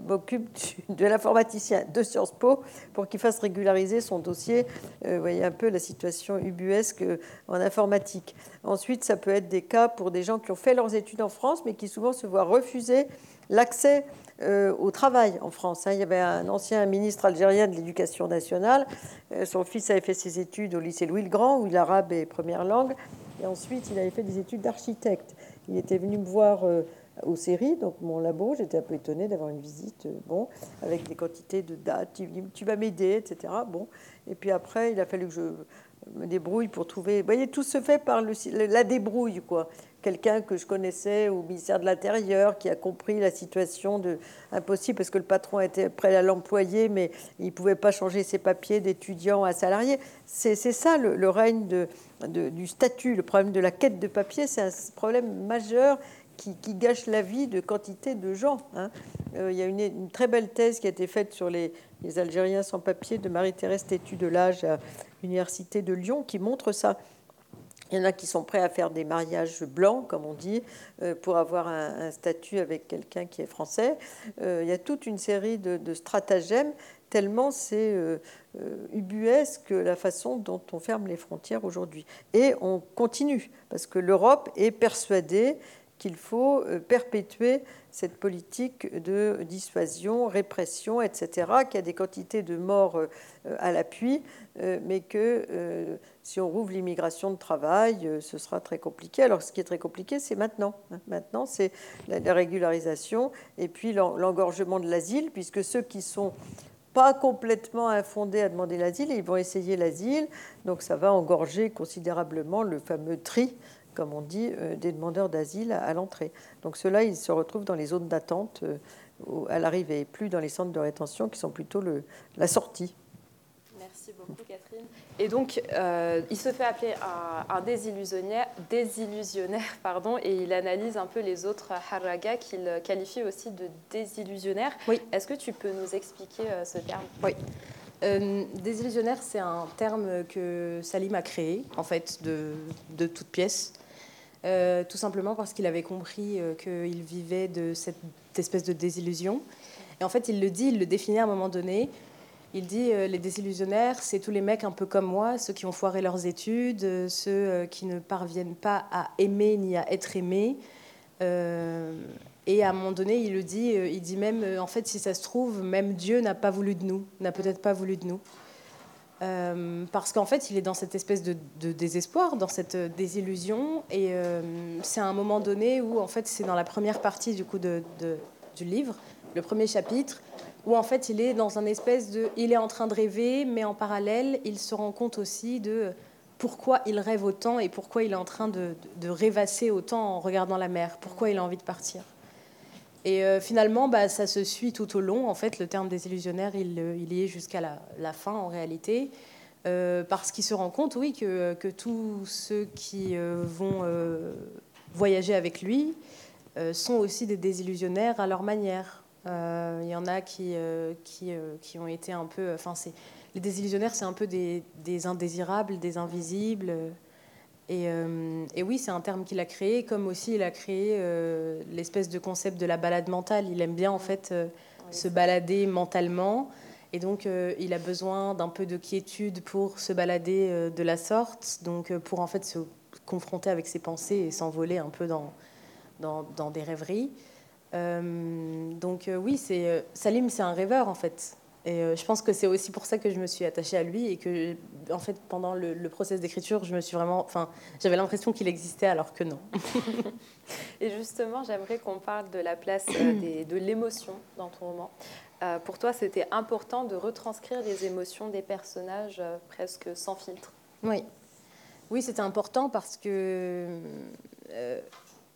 m'occupe de l'informaticien de Sciences Po pour qu'il fasse régulariser son dossier. Euh, vous voyez un peu la situation ubuesque en informatique. Ensuite, ça peut être des cas pour des gens qui ont fait leurs études en France, mais qui souvent se voient refuser l'accès euh, au travail en France. Hein. Il y avait un ancien ministre algérien de l'Éducation nationale. Euh, son fils avait fait ses études au lycée Louis le Grand, où l'arabe est première langue. Et ensuite, il avait fait des études d'architecte. Il était venu me voir euh, aux séries, donc mon labo. J'étais un peu étonnée d'avoir une visite, bon, avec des quantités de dates. Tu, tu vas m'aider, etc. Bon, et puis après, il a fallu que je me débrouille pour trouver. Vous voyez, tout se fait par le, la débrouille, quoi. Quelqu'un que je connaissais au ministère de l'Intérieur qui a compris la situation de impossible parce que le patron était prêt à l'employer, mais il ne pouvait pas changer ses papiers d'étudiant à salarié. C'est ça le, règne de, du statut, le problème de la quête de papier, c'est un problème majeur qui, gâche la vie de quantité de gens. Hein. Euh, il y a une, très belle thèse qui a été faite sur les, Algériens sans papier de Marie-Thérèse Tétu de l'âge à l'Université de Lyon qui montre ça. Il y en a qui sont prêts à faire des mariages blancs, comme on dit, euh, pour avoir un, statut avec quelqu'un qui est français. Euh, il y a toute une série de, stratagèmes, tellement c'est ubuesque la façon dont on ferme les frontières aujourd'hui. Et on continue, parce que l'Europe est persuadée qu'il faut euh, perpétuer cette politique de dissuasion, répression, etc., qui a des quantités de morts euh, à l'appui, euh, mais que si on rouvre l'immigration de travail, ce sera très compliqué. Alors ce qui est très compliqué, c'est maintenant. Hein. Maintenant, c'est la régularisation et puis l'engorgement de l'asile, puisque ceux qui sont pas complètement infondés à demander l'asile, ils vont essayer l'asile, donc ça va engorger considérablement le fameux tri comme on dit, euh, des demandeurs d'asile à, l'entrée. Donc ceux-là, ils se retrouvent dans les zones d'attente euh, à l'arrivée, plus dans les centres de rétention qui sont plutôt le, la sortie. Merci beaucoup, Catherine. Et donc, euh, il se fait appeler un, désillusionnaire, désillusionnaire pardon, et il analyse un peu les autres haragas qu'il qualifie aussi de désillusionnaires. Oui. Est-ce que tu peux nous expliquer ce terme? Oui. désillusionnaire, c'est un terme que Salim a créé, en fait, de, de toute pièce. Euh, tout simplement parce qu'il avait compris euh, qu'il vivait de cette espèce de désillusion. Et en fait, il le dit, il le définit à un moment donné. Il dit euh, les désillusionnaires, c'est tous les mecs un peu comme moi, ceux qui ont foiré leurs études, ceux qui ne parviennent pas à aimer ni à être aimés. et à un moment donné, il le dit, il dit même, en fait, si ça se trouve, même Dieu n'a pas voulu de nous, n'a peut-être pas voulu de nous. Euh, parce qu'en fait, il est dans cette espèce de, désespoir, dans cette désillusion. Et euh, c'est à un moment donné où, en fait, c'est dans la première partie du coup de, du livre, le premier chapitre, où en fait, il est dans un espèce de, il est en train de rêver, mais en parallèle, il se rend compte aussi de pourquoi il rêve autant et pourquoi il est en train de rêvasser autant en regardant la mer, pourquoi il a envie de partir. Et euh, finalement, bah, ça se suit tout au long. En fait, le terme désillusionnaire, il, euh, il y est jusqu'à la, fin, en réalité. Euh, parce qu'il se rend compte, oui, que, tous ceux qui vont voyager avec lui sont aussi des désillusionnaires à leur manière. Il y en a qui, qui, ont été un peu... Enfin, les désillusionnaires, c'est un peu des, indésirables, des invisibles. Euh, et, oui, c'est un terme qu'il a créé, comme aussi il a créé euh, l'espèce de concept de la balade mentale. Il aime bien en fait euh, se balader mentalement, et donc il a besoin d'un peu de quiétude pour se balader de la sorte, donc pour en fait se confronter avec ses pensées et s'envoler un peu dans, dans, dans des rêveries. donc oui, c'est Salim, c'est un rêveur en fait. Et euh, je pense que c'est aussi pour ça que je me suis attachée à lui et que, en fait, pendant le, le process d'écriture, je me suis vraiment, enfin, j'avais l'impression qu'il existait alors que non. et justement, j'aimerais qu'on parle de la place euh, de l'émotion dans ton roman. Euh, pour toi, c'était important de retranscrire les émotions des personnages presque sans filtre. Oui, oui, c'était important parce que,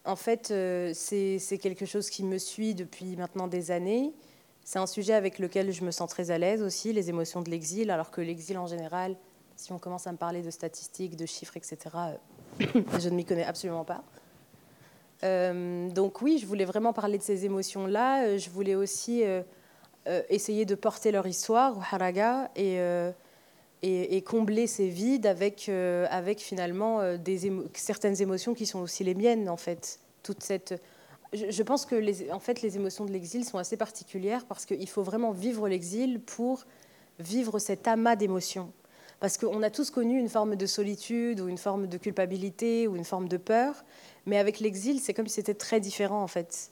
en fait, c'est quelque chose qui me suit depuis maintenant des années. C'est un sujet avec lequel je me sens très à l'aise aussi, les émotions de l'exil, alors que l'exil en général, si on commence à me parler de statistiques, de chiffres, etc., euh, je ne m'y connais absolument pas. Euh, donc oui, je voulais vraiment parler de ces émotions-là. Euh, je voulais aussi essayer de porter leur histoire au Haraga et, et, combler ces vides avec, avec finalement certaines émotions qui sont aussi les miennes, en fait. Toute cette je, pense que les, en fait, les émotions de l'exil sont assez particulières parce qu'il faut vraiment vivre l'exil pour vivre cet amas d'émotions. Parce qu'on a tous connu une forme de solitude ou une forme de culpabilité ou une forme de peur, mais avec l'exil, c'est comme si c'était très différent en fait.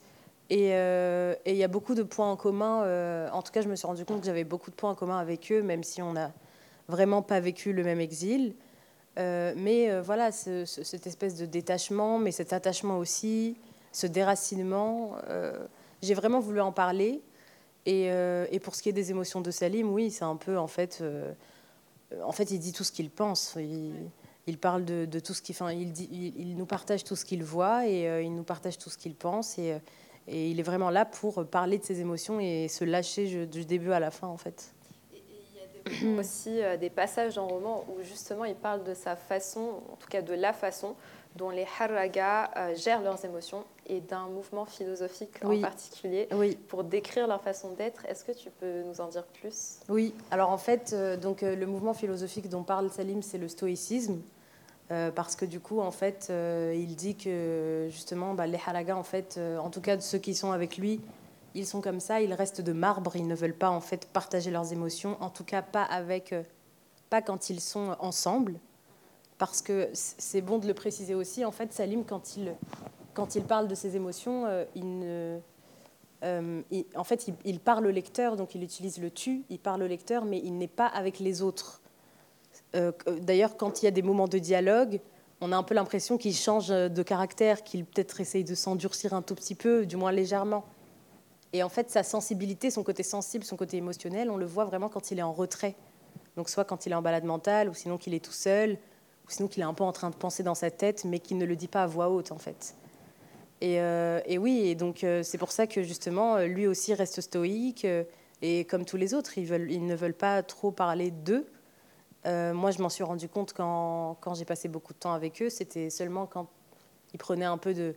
Et euh, il y a beaucoup de points en commun. Euh, en tout cas, je me suis rendu compte que j'avais beaucoup de points en commun avec eux, même si on n'a vraiment pas vécu le même exil. Euh, mais voilà, cette espèce de détachement, mais cet attachement aussi, ce déracinement. J'ai vraiment voulu en parler. Et, et, pour ce qui est des émotions de Salim, oui, c'est un peu en fait. en fait, il dit tout ce qu'il pense. Il, parle de, tout ce qu'il. Enfin, il, nous partage tout ce qu'il voit et il nous partage tout ce qu'il pense. Et, il est vraiment là pour parler de ses émotions et se lâcher du début à la fin, en fait. Il y a aussi euh, des passages dans le roman où justement il parle de sa façon, en tout cas de la façon dont les Harraga euh, gèrent leurs émotions et d'un mouvement philosophique en particulier oui. pour décrire leur façon d'être. Est-ce que tu peux nous en dire plus? Oui, alors en fait, euh, donc, le mouvement philosophique dont parle Salim, c'est le stoïcisme. parce que du coup, en fait, il dit que justement, bah, les Harraga, en fait, en tout cas ceux qui sont avec lui, ils sont comme ça, ils restent de marbre, ils ne veulent pas en fait partager leurs émotions, en tout cas pas avec, euh, pas quand ils sont ensemble, parce que c'est bon de le préciser aussi. En fait, Salim, quand il, quand il parle de ses émotions, euh, il euh, en fait, il, parle au lecteur, donc il utilise le tu, il parle au lecteur, mais il n'est pas avec les autres. D'ailleurs, quand il y a des moments de dialogue, on a un peu l'impression qu'il change de caractère, qu'il peut-être essaye de s'endurcir un tout petit peu, du moins légèrement. Et en fait, sa sensibilité, son côté sensible, son côté émotionnel, on le voit vraiment quand il est en retrait. Donc soit quand il est en balade mentale, ou sinon qu'il est tout seul, ou sinon qu'il est un peu en train de penser dans sa tête, mais qu'il ne le dit pas à voix haute, en fait. Et, euh, oui, et donc euh, c'est pour ça que justement, lui aussi reste stoïque, euh, et comme tous les autres, ils, ne veulent pas trop parler d'eux. moi, je m'en suis rendu compte quand, j'ai passé beaucoup de temps avec eux, c'était seulement quand ils prenaient un peu de,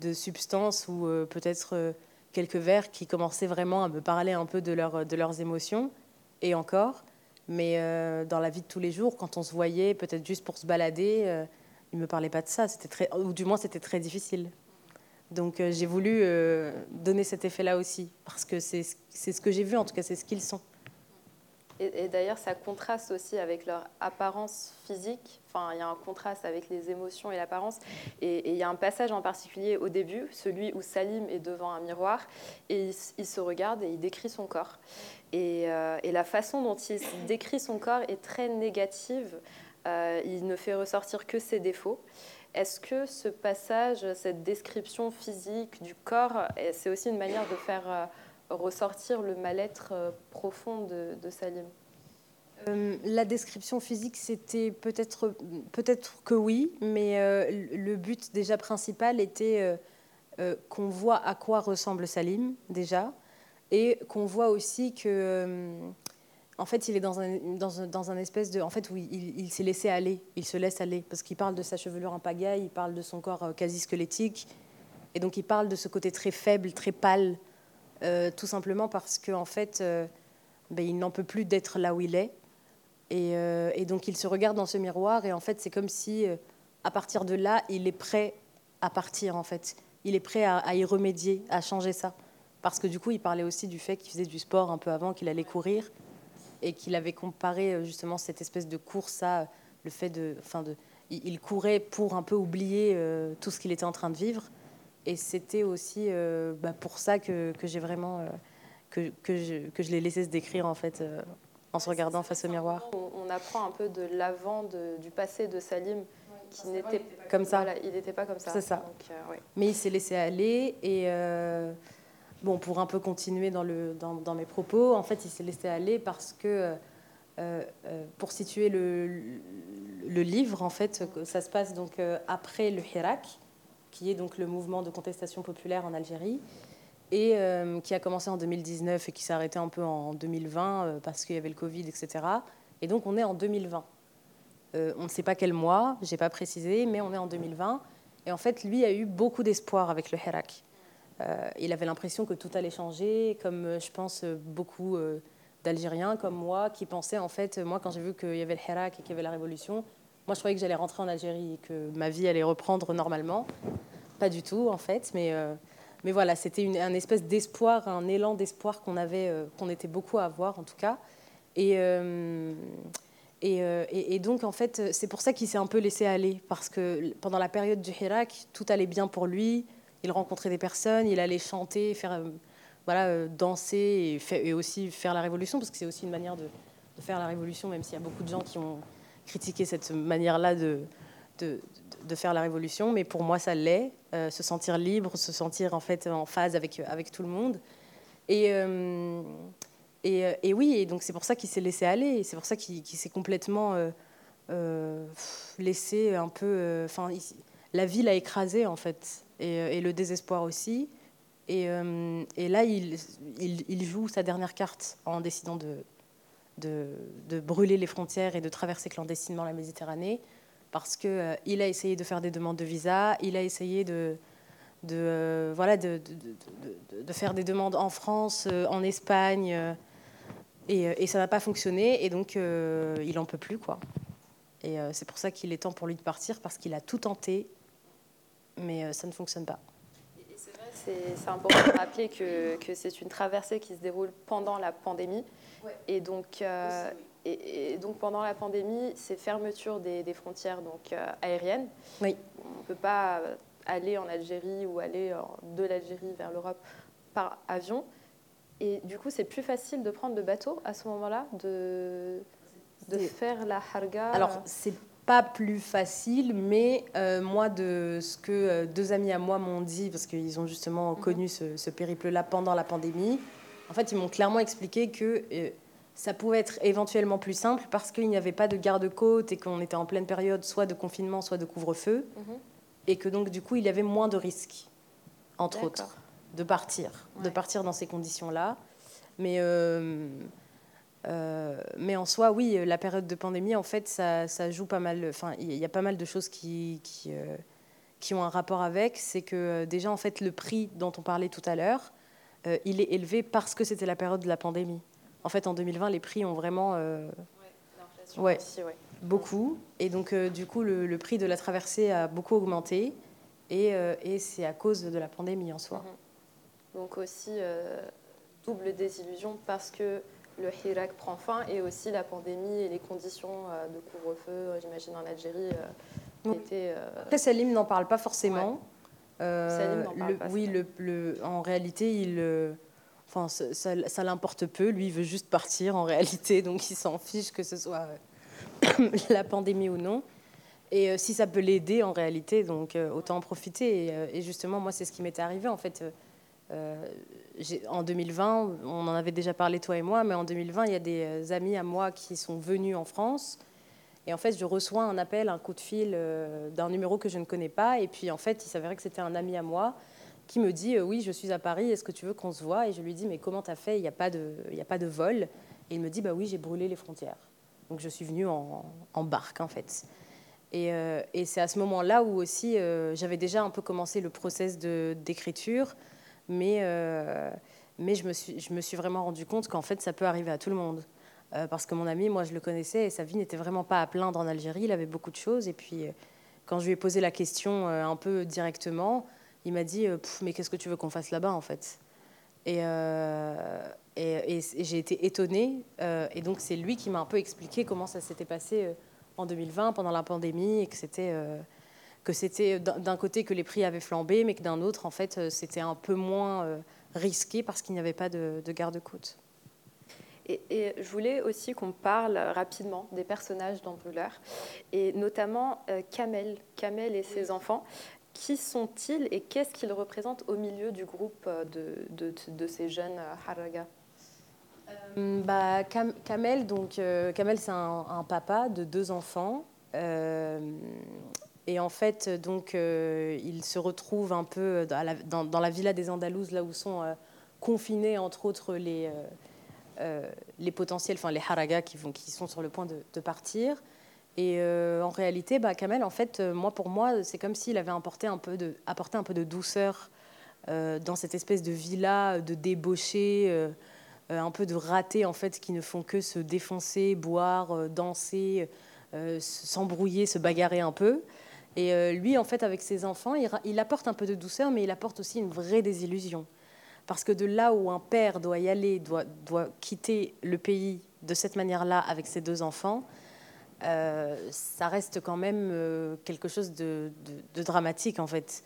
de substance ou peut-être quelques vers qui commençaient vraiment à me parler un peu de, leur, de leurs émotions, et encore. Mais euh, dans la vie de tous les jours, quand on se voyait, peut-être juste pour se balader, euh, ils ne me parlaient pas de ça. Ou du moins, c'était très difficile. Donc euh, j'ai voulu donner cet effet-là aussi, parce que c'est ce que j'ai vu, en tout cas, c'est ce qu'ils sont. Et, d'ailleurs, ça contraste aussi avec leur apparence physique. Enfin, il y a un contraste avec les émotions et l'apparence. Et, il y a un passage en particulier au début, celui où Salim est devant un miroir et il, se regarde et il décrit son corps. Et, euh, la façon dont il décrit son corps est très négative. Euh, il ne fait ressortir que ses défauts. Est-ce que ce passage, cette description physique du corps, c'est aussi une manière de faire euh, ressortir le mal-être euh, profond de, Salim? Euh, la description physique, c'était peut-être peut-être que oui, mais le but déjà principal était qu'on voit à quoi ressemble Salim déjà, et qu'on voit aussi que en fait, il est dans un, espèce de. En fait, où il, s'est laissé aller, il se laisse aller, parce qu'il parle de sa chevelure en pagaille, il parle de son corps quasi squelettique, et donc il parle de ce côté très faible, très pâle, euh, tout simplement parce qu'en en fait, euh, ben, il n'en peut plus d'être là où il est. Euh, et, donc il se regarde dans ce miroir et en fait c'est comme si à partir de là il est prêt à partir en fait. Il est prêt à, y remédier, à changer ça. Parce que du coup il parlait aussi du fait qu'il faisait du sport un peu avant, qu'il allait courir et qu'il avait comparé justement cette espèce de course à le fait de, enfin de, il courait pour un peu oublier tout ce qu'il était en train de vivre. Et c'était aussi euh, bah, pour ça que, que j'ai vraiment euh, que, que, je, que je l'ai laissé se décrire en fait euh, en se regardant face au miroir. On, apprend un peu de l'avant du passé de Salim qui n'était pas comme ça. il n'était pas comme ça. C'est ça. Mais il s'est laissé aller et bon pour un peu continuer dans mes propos, en fait il s'est laissé aller parce que pour situer le, livre, en fait, ça se passe donc après le Hirak, qui est donc le mouvement de contestation populaire en Algérie, et euh, qui a commencé en 2019 et qui s'est arrêté un peu en 2020 euh, parce qu'il y avait le Covid, etc. Et donc on est en 2020. Euh, on ne sait pas quel mois, j'ai pas précisé, mais on est en 2020. Et en fait, lui a eu beaucoup d'espoir avec le Hirak. Il avait l'impression que tout allait changer, comme je pense beaucoup d'Algériens comme moi qui pensaient en fait, moi quand j'ai vu qu'il y avait le Hirak et qu'il y avait la révolution, moi, je croyais que j'allais rentrer en Algérie et que ma vie allait reprendre normalement. Pas du tout, en fait. Mais, euh, mais voilà, c'était un espèce d'espoir, un élan d'espoir qu'on avait, euh, qu'on était beaucoup à avoir, en tout cas. Et, euh, et, et, donc, en fait, c'est pour ça qu'il s'est un peu laissé aller. Parce que pendant la période du Hirak, tout allait bien pour lui. Il rencontrait des personnes, il allait chanter, faire, voilà, danser et, aussi faire la révolution, parce que c'est aussi une manière de, faire la révolution, même s'il y a beaucoup de gens qui ont critiquer cette manière-là de, faire la révolution, mais pour moi, ça l'est. se sentir libre, se sentir en fait en phase avec, avec tout le monde. Et, et, oui, et donc c'est pour ça qu'il s'est laissé aller, c'est pour ça qu'il s'est complètement laissé un peu. Enfin, la vie l'a écrasé en fait, et, et, le désespoir aussi. Et, et là, il, joue sa dernière carte en décidant de, brûler les frontières et de traverser clandestinement la Méditerranée, parce qu'il euh, a essayé de faire des demandes de visa, il a essayé de, euh, faire des demandes en France, euh, en Espagne, et, ça n'a pas fonctionné, et donc il n'en peut plus. quoi. Et c'est pour ça qu'il est temps pour lui de partir, parce qu'il a tout tenté, mais ça ne fonctionne pas. C'est important de rappeler que, que c'est une traversée qui se déroule pendant la pandémie et, donc, euh, et, donc pendant la pandémie, ces fermetures des, frontières donc, euh, aériennes, oui. on ne peut pas aller en Algérie ou aller de l'Algérie vers l'Europe par avion. Et du coup, c'est plus facile de prendre le bateau à ce moment-là, de, de faire la harga? Alors, c'est pas plus facile, mais euh, moi, de ce que deux amis à moi m'ont dit, parce qu'ils ont justement mhm. connu ce, ce périple-là pendant la pandémie, en fait, ils m'ont clairement expliqué que euh, ça pouvait être éventuellement plus simple parce qu'il n'y avait pas de garde-côte et qu'on était en pleine période soit de confinement, soit de couvre-feu. Mhm. Et que donc, du coup, il y avait moins de risques, entre autres, de partir, de partir dans ces conditions-là. Mais, euh, euh, mais en soi, oui, la période de pandémie, en fait, ça, joue pas mal. Enfin, il y a pas mal de choses qui, qui, qui ont un rapport avec. C'est que déjà, en fait, le prix dont on parlait tout à l'heure, euh, il est élevé parce que c'était la période de la pandémie. En fait, en 2020, les prix ont vraiment... Euh, ouais, beaucoup. Et donc, euh, du coup, le, prix de la traversée a beaucoup augmenté. Et, et c'est à cause de la pandémie en soi. Mhm. Donc aussi, double désillusion parce que le Hirak prend fin et aussi la pandémie et les conditions de couvre-feu, j'imagine en Algérie, étaient... Après, Salim n'en parle pas forcément. Euh, oui, le, en réalité, il, euh, enfin, ça, ça, l'importe peu. Lui, il veut juste partir en réalité, donc il s'en fiche que ce soit euh, la pandémie ou non. Et si ça peut l'aider en réalité, donc autant en profiter. Et, justement, moi, c'est ce qui m'était arrivé en fait. En 2020, on en avait déjà parlé toi et moi, mais en 2020, il y a des amis à moi qui sont venus en France et en fait, je reçois un appel, un coup de fil euh, d'un numéro que je ne connais pas. Et puis, en fait, il s'avérait que c'était un ami à moi qui me dit euh, Oui, je suis à Paris, est-ce que tu veux qu'on se voit Et je lui dis Mais comment t'as fait? Il n'y a, pas de, a pas de vol. Et il me dit Bah oui, j'ai brûlé les frontières. Donc, je suis venue en, barque, en fait. Et, euh, et c'est à ce moment-là où aussi j'avais déjà un peu commencé le process d'écriture. Mais, mais je, me suis, je me suis vraiment rendu compte qu'en fait, ça peut arriver à tout le monde. Euh, parce que mon ami, moi, je le connaissais et sa vie n'était vraiment pas à plaindre en Algérie. Il avait beaucoup de choses. Et puis, euh, quand je lui ai posé la question euh, un peu directement, il m'a dit Mais qu'est-ce que tu veux qu'on fasse là-bas, en fait? Et, et, j'ai été étonnée. et donc, c'est lui qui m'a un peu expliqué comment ça s'était passé en 2020, pendant la pandémie, et que c'était. Que c'était d'un côté que les prix avaient flambé, mais que d'un autre, en fait, c'était un peu moins risqué parce qu'il n'y avait pas de, de garde-côte. Et, je voulais aussi qu'on parle rapidement des personnages dans Brûleur, et notamment euh, Kamel, Kamel et ses enfants. Qui sont-ils et qu'est-ce qu'ils représentent au milieu du groupe euh, de, de, ces jeunes euh, Haraga bah, Kamel, donc, Kamel c'est un, papa de deux enfants. Et en fait, donc, il se retrouve un peu dans la, dans, la villa des Andalouses, là où sont confinés, entre autres, les, euh, les potentiels, enfin les haragas qui, sont sur le point de, partir. Et euh, en réalité, bah, Kamel, en fait, euh, moi pour moi, c'est comme s'il avait apporté un peu de, apporté un peu de douceur dans cette espèce de villa de débauchés, un peu de ratés en fait, qui ne font que se défoncer, boire, danser, s'embrouiller, se bagarrer un peu. Et lui, en fait, avec ses enfants, il, apporte un peu de douceur, mais il apporte aussi une vraie désillusion. Parce que de là où un père doit y aller, doit, quitter le pays de cette manière-là avec ses deux enfants, euh, ça reste quand même euh, quelque chose de, dramatique en fait.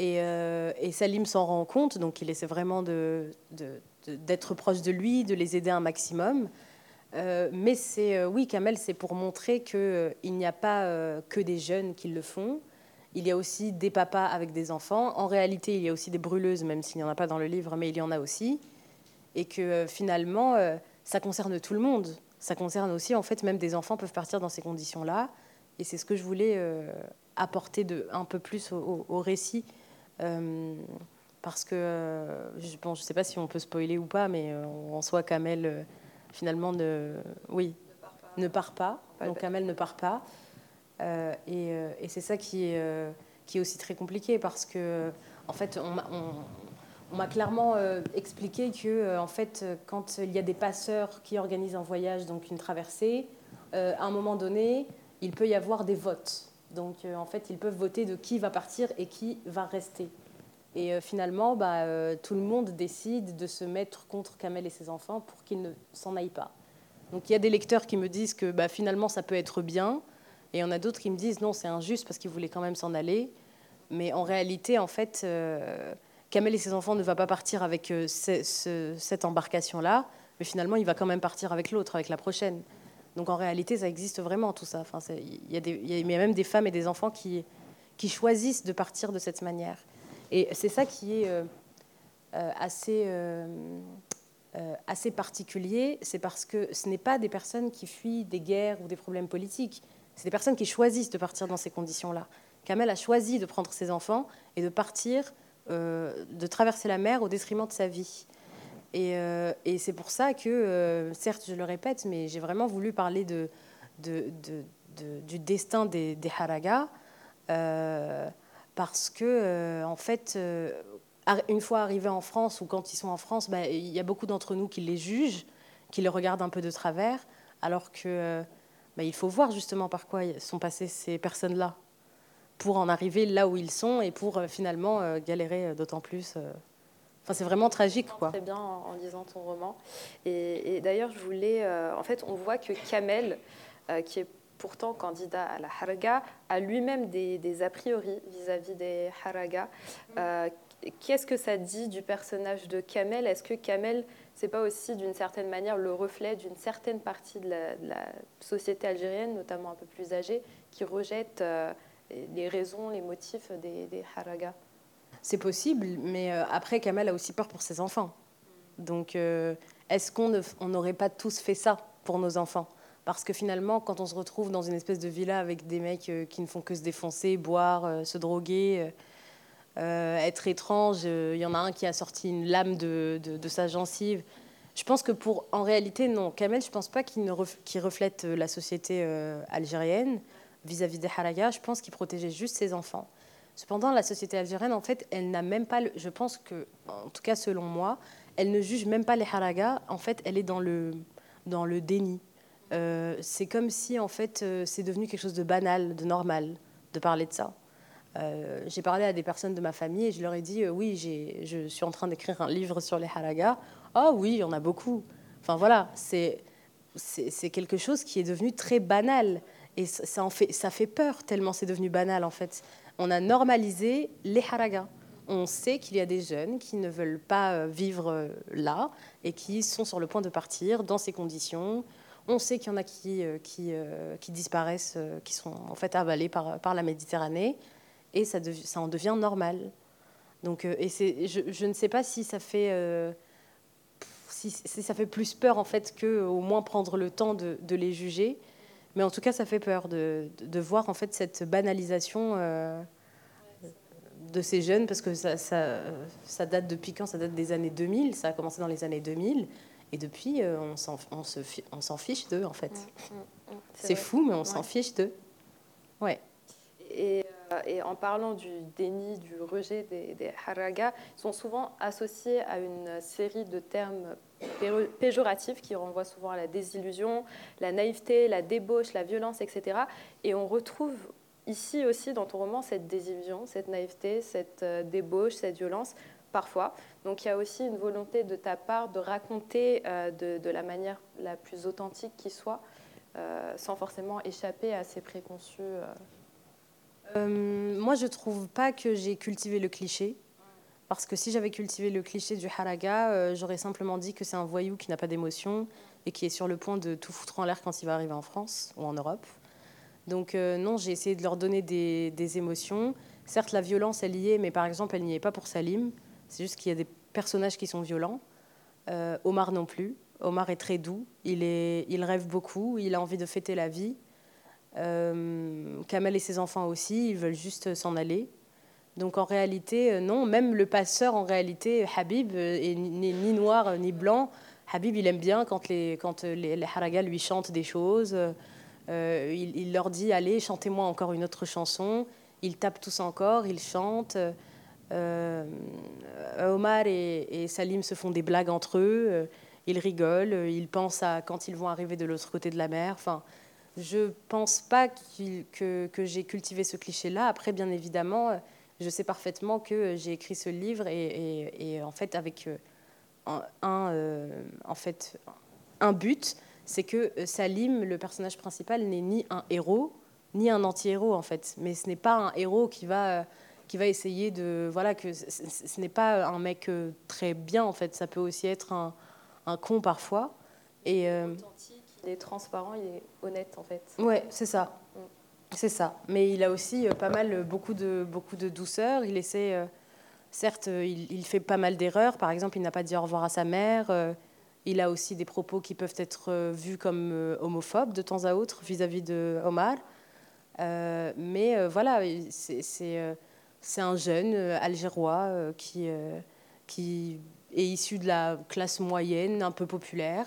Euh, et, Salim s'en rend compte, donc il essaie vraiment d'être proche de lui, de les aider un maximum. Mais c'est oui, Kamel, c'est pour montrer qu'il n'y a pas que des jeunes qui le font, il y a aussi des papas avec des enfants. En réalité, il y a aussi des brûleuses, même s'il n'y en a pas dans le livre, mais il y en a aussi. Et que euh, finalement, euh, ça concerne tout le monde. Ça concerne aussi, en fait, même des enfants peuvent partir dans ces conditions-là. Et c'est ce que je voulais euh, apporter un peu plus au, récit. parce que, je ne je sais pas si on peut spoiler ou pas, mais en soi, Kamel, finalement, ne, oui, ne part pas. Donc Kamel ne part pas. Euh, euh, et, c'est ça qui est, euh, qui est aussi très compliqué parce que, en fait, on, m'a clairement expliqué que, en fait, quand il y a des passeurs qui organisent un voyage, donc une traversée, à un moment donné, il peut y avoir des votes. Donc, en fait, ils peuvent voter de qui va partir et qui va rester. Et finalement, bah, tout le monde décide de se mettre contre Kamel et ses enfants pour qu'ils ne s'en aillent pas. Donc il y a des lecteurs qui me disent que bah, finalement ça peut être bien, et il y en a d'autres qui me disent non, c'est injuste parce qu'ils voulaient quand même s'en aller. Mais en réalité, en fait, euh, Kamel et ses enfants ne va pas partir avec euh, cette embarcation-là, mais finalement, il va quand même partir avec l'autre, avec la prochaine. Donc en réalité, ça existe vraiment tout ça. Enfin, il y, a même des femmes et des enfants qui choisissent de partir de cette manière. Et c'est ça qui est euh, assez, assez particulier, c'est parce que ce n'est pas des personnes qui fuient des guerres ou des problèmes politiques. C'est des personnes qui choisissent de partir dans ces conditions-là. Kamel a choisi de prendre ses enfants et de partir, euh, de traverser la mer au détriment de sa vie. Et, euh, c'est pour ça que, euh, certes, je le répète, mais j'ai vraiment voulu parler du destin des, des Haraga, parce que, en fait, une fois arrivés en France ou quand ils sont en France, ben, il y a beaucoup d'entre nous qui les jugent, qui les regardent un peu de travers, alors que bah, il faut voir justement par quoi sont passées ces personnes-là pour en arriver là où ils sont et pour euh, finalement euh, galérer euh, d'autant plus. Enfin, c'est vraiment tragique, quoi. Très bien en, lisant ton roman. Et, d'ailleurs, je voulais, en fait, on voit que Kamel, qui est pourtant candidat à la Haraga, a lui-même des, a priori vis-à-vis des Haraga. Qu'est-ce que ça dit du personnage de Kamel? Est-ce que Kamel c'est pas aussi d'une certaine manière le reflet d'une certaine partie de la, société algérienne, notamment un peu plus âgée, qui rejette euh, les raisons, les motifs des, des haragas C'est possible, mais euh, après, Kamel a aussi peur pour ses enfants. Donc, euh, est-ce qu'on n'aurait pas tous fait ça pour nos enfants? Parce que finalement, quand on se retrouve dans une espèce de villa avec des mecs qui ne font que se défoncer, boire, se droguer, euh, être étrange. Il y en a un qui a sorti une lame de, sa gencive. Je pense que pour, en réalité, non. Kamel, je ne pense pas qu'il reflète euh, la société euh, algérienne vis-à-vis des haragas. Je pense qu'il protégeait juste ses enfants. Cependant, la société algérienne, en fait, elle n'a même pas. je pense que, en tout cas selon moi, elle ne juge même pas les haragas. En fait, elle est dans le, dans le déni. C'est comme si, en fait, c'est devenu quelque chose de banal, de normal, de parler de ça. Euh, j'ai parlé à des personnes de ma famille et je leur ai dit euh, oui, je suis en train d'écrire un livre sur les haragas. Ah oui, il y en a beaucoup. Enfin voilà, c'est quelque chose qui est devenu très banal et ça, en fait, ça fait peur tellement c'est devenu banal en fait. On a normalisé les haragas. On sait qu'il y a des jeunes qui ne veulent pas euh, vivre là et qui sont sur le point de partir dans ces conditions. On sait qu'il y en a qui, qui, qui, disparaissent, qui sont en fait avalés par, la Méditerranée et ça, en devient normal. Donc, euh, et je, ne sais pas si ça fait, euh, plus peur en fait que au moins prendre le temps de, les juger, mais en tout cas ça fait peur de, voir en fait cette banalisation euh, de ces jeunes parce que ça, ça, ça, date depuis quand? Ça date des années 2000. Ça a commencé dans les années 2000 et depuis on s'en on s'en fiche d'eux en fait. Mmh, mmh, mmh. C'est fou, mais on s'en fiche d'eux. Ouais. Et euh, et en parlant du déni, du rejet des, des haragas, ils sont souvent associés à une série de termes péjoratifs qui renvoient souvent à la désillusion, la naïveté, la débauche, la violence, etc. Et on retrouve ici aussi dans ton roman cette désillusion, cette naïveté, cette euh, débauche, cette violence, parfois. Donc il y a aussi une volonté de ta part de raconter euh, de, la manière la plus authentique qui soit, sans forcément échapper à ces préconçus. Euh, moi, je trouve pas que j'ai cultivé le cliché. Parce que si j'avais cultivé le cliché du haraga, euh, j'aurais simplement dit que c'est un voyou qui n'a pas d'émotion et qui est sur le point de tout foutre en l'air quand il va arriver en France ou en Europe. Donc non, j'ai essayé de leur donner des, des, émotions. Certes, la violence, elle y est, mais par exemple, elle n'y est pas pour Salim. C'est juste qu'il y a des personnages qui sont violents. Omar non plus. Omar est très doux, il, est, il rêve beaucoup, il a envie de fêter la vie. Euh, Kamel et ses enfants aussi, ils veulent juste s'en aller. Donc en réalité, euh, non, même le passeur, en réalité, Habib, euh, est ni, noir ni blanc. Habib, il aime bien quand les, quand les, haragas lui chantent des choses. il, leur dit, allez, chantez-moi encore une autre chanson. Ils tapent tous encore, ils chantent. Omar et, Salim se font des blagues entre eux ils rigolent, euh, ils pensent à quand ils vont arriver de l'autre côté de la mer. Enfin, je pense pas que, que j'ai cultivé ce cliché-là. Après, bien évidemment, euh, je sais parfaitement que j'ai écrit ce livre et, en fait avec euh, un, en fait, un but, c'est que Salim, le personnage principal, n'est ni un héros ni un anti-héros en fait. Mais ce n'est pas un héros qui va qui va essayer de voilà que ce n'est pas un mec très bien en fait. Ça peut aussi être un, un con parfois. Et, euh, il est transparent, il est honnête en fait. Ouais, c'est ça. Mm. C'est ça. Mais il a aussi euh, pas mal, beaucoup de, beaucoup de douceur. Il essaie, euh, certes, il, fait pas mal d'erreurs. Par exemple, il n'a pas dit au revoir à sa mère. il a aussi des propos qui peuvent être vus comme homophobes de temps à autre vis-à-vis de Omar. mais voilà, c'est un jeune algérois qui, qui est issu de la classe moyenne, un peu populaire,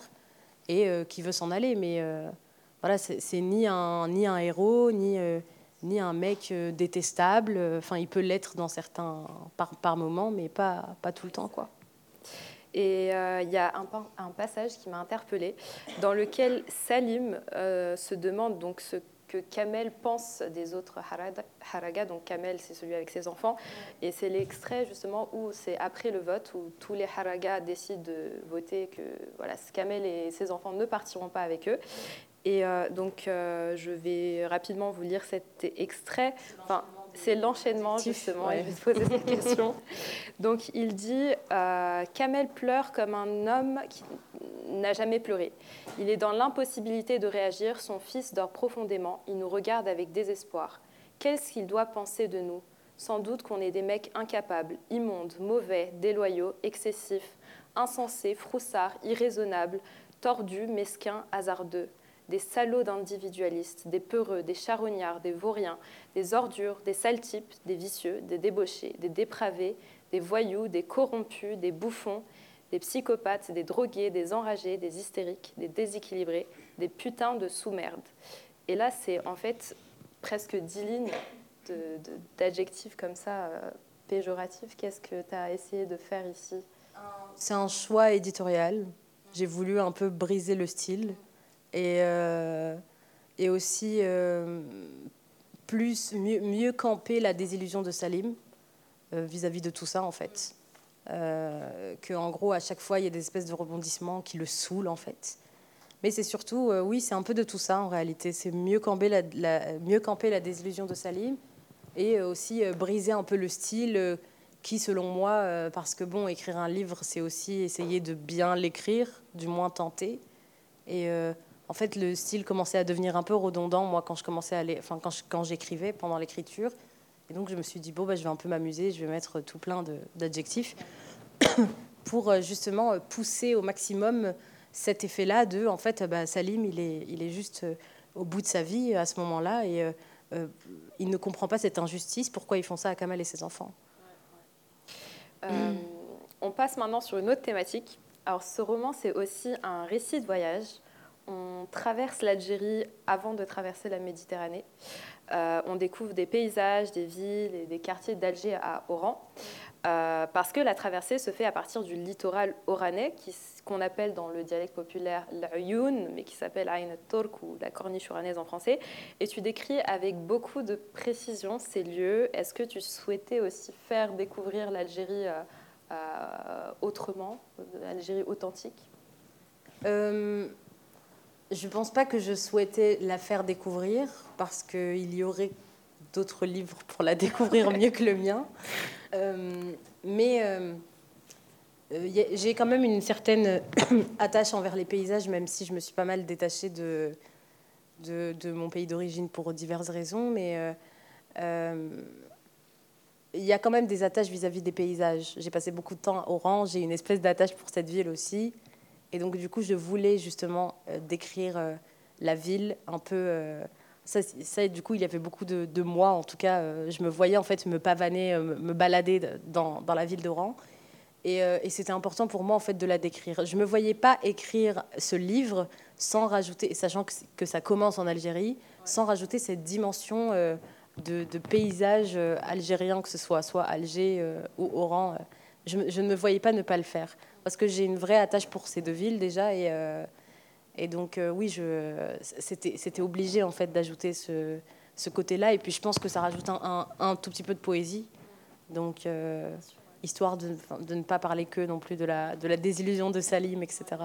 et euh, qui veut s'en aller. Mais euh, voilà, c'est ni un, ni un héros, ni, euh, ni un mec détestable. Enfin, il peut l'être dans certains par, par moments, mais pas, pas tout le temps, quoi. Et il y a un, un passage qui m'a interpellée, dans lequel Salim se demande donc ce que Kamel pense des autres haragas. Donc Kamel, c'est celui avec ses enfants. Et c'est l'extrait justement où c'est après le vote, où tous les haragas décident de voter que voilà, Kamel et ses enfants ne partiront pas avec eux. Et euh, donc, euh, je vais rapidement vous lire cet extrait. Enfin, c'est l'enchaînement, justement, et je vais te poser cette question. Donc, il dit euh, Kamel pleure comme un homme qui n'a jamais pleuré. Il est dans l'impossibilité de réagir. Son fils dort profondément. Il nous regarde avec désespoir. Qu'est-ce qu'il doit penser de nous? Sans doute qu'on est des mecs incapables, immondes, mauvais, déloyaux, excessifs, insensés, froussards, irraisonnables, tordus, mesquins, hasardeux des salauds d'individualistes, des peureux, des charognards, des vauriens, des ordures, des sales types, des vicieux, des débauchés, des dépravés, des voyous, des corrompus, des bouffons, des psychopathes, des drogués, des enragés, des hystériques, des déséquilibrés, des putains de sous-merde. Et là, c'est en fait presque dix lignes d'adjectifs comme ça, euh, péjoratifs. Qu'est-ce que tu as essayé de faire ici? C'est un choix éditorial. J'ai voulu un peu briser le style et, euh, et aussi euh, plus, mieux, camper la désillusion de Salim vis-à-vis -vis de tout ça, en fait. Euh, qu'en gros, à chaque fois, il y a des espèces de rebondissements qui le saoulent, en fait. Mais c'est surtout, euh, oui, c'est un peu de tout ça, en réalité. C'est mieux camper la, mieux camper la désillusion de Salim et euh, aussi briser un peu le style qui, selon moi, parce que, bon, écrire un livre, c'est aussi essayer de bien l'écrire, du moins tenter. Et en fait, le style commençait à devenir un peu redondant, moi, quand je enfin, quand, j'écrivais pendant l'écriture. Et donc je me suis dit, bon, bah, je vais un peu m'amuser, je vais mettre tout plein d'adjectifs pour euh, justement euh, pousser au maximum cet effet-là de, en fait, bah, Salim, il est, il est juste euh, au bout de sa vie à ce moment-là et il ne comprend pas cette injustice, pourquoi ils font ça à Kamal et ses enfants? On passe maintenant sur une autre thématique. Alors ce roman, c'est aussi un récit de voyage. On traverse l'Algérie avant de traverser la Méditerranée. Euh, on découvre des paysages, des villes et des quartiers d'Alger à Oran. Euh, parce que la traversée se fait à partir du littoral oranais, qu'on appelle dans le dialecte populaire l'Ayoun, mais qui s'appelle Turk ou la corniche oranaise en français. Et tu décris avec beaucoup de précision ces lieux. Est-ce que tu souhaitais aussi faire découvrir l'Algérie euh, autrement, l'Algérie authentique? Je ne pense pas que je souhaitais la faire découvrir parce qu'il y aurait d'autres livres pour la découvrir mieux que le mien. Euh, mais euh, euh, j'ai quand même une certaine attache envers les paysages, même si je me suis pas mal détachée de, de, mon pays d'origine pour diverses raisons, mais il y a quand même des attaches vis-à-vis des paysages. J'ai passé beaucoup de temps à Oran, j'ai une espèce d'attache pour cette ville aussi. Et donc, du coup, je voulais justement euh, décrire euh, la ville un peu. Euh, ça, du coup, il y avait beaucoup de, moi, en tout cas. je me voyais en fait me pavaner, me, balader dans, dans la ville d'Oran. Et, c'était important pour moi en fait de la décrire. Je ne me voyais pas écrire ce livre sans rajouter, sachant que, ça commence en Algérie, sans rajouter cette dimension de, paysages euh, algériens, que ce soit soit Alger ou Oran. Euh, je, ne me voyais pas ne pas le faire. Parce que j'ai une vraie attache pour ces deux villes déjà. Et, et donc, oui, c'était obligé en fait d'ajouter ce, côté-là. Et puis, je pense que ça rajoute un, tout petit peu de poésie. Donc, histoire de, ne pas parler que non plus de la, désillusion de Salim, etc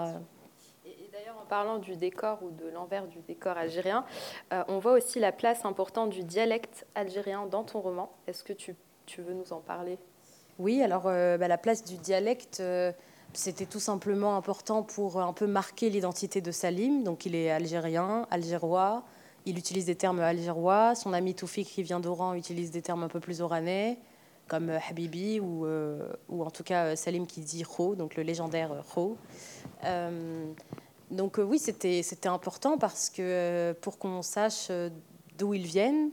parlant du décor ou de l'envers du décor algérien, euh, on voit aussi la place importante du dialecte algérien dans ton roman. Est-ce que tu, veux nous en parler? Oui, alors euh, bah, la place du dialecte, euh, c'était tout simplement important pour un peu marquer l'identité de Salim. Donc il est algérien, algérois. Il utilise des termes algérois. Son ami Toufik, qui vient d'Oran, utilise des termes un peu plus oranais, comme Habibi ou, en tout cas Salim qui dit Kho, donc le légendaire Kho. Donc euh, oui, c'était important parce que euh, pour qu'on sache euh, d'où ils viennent,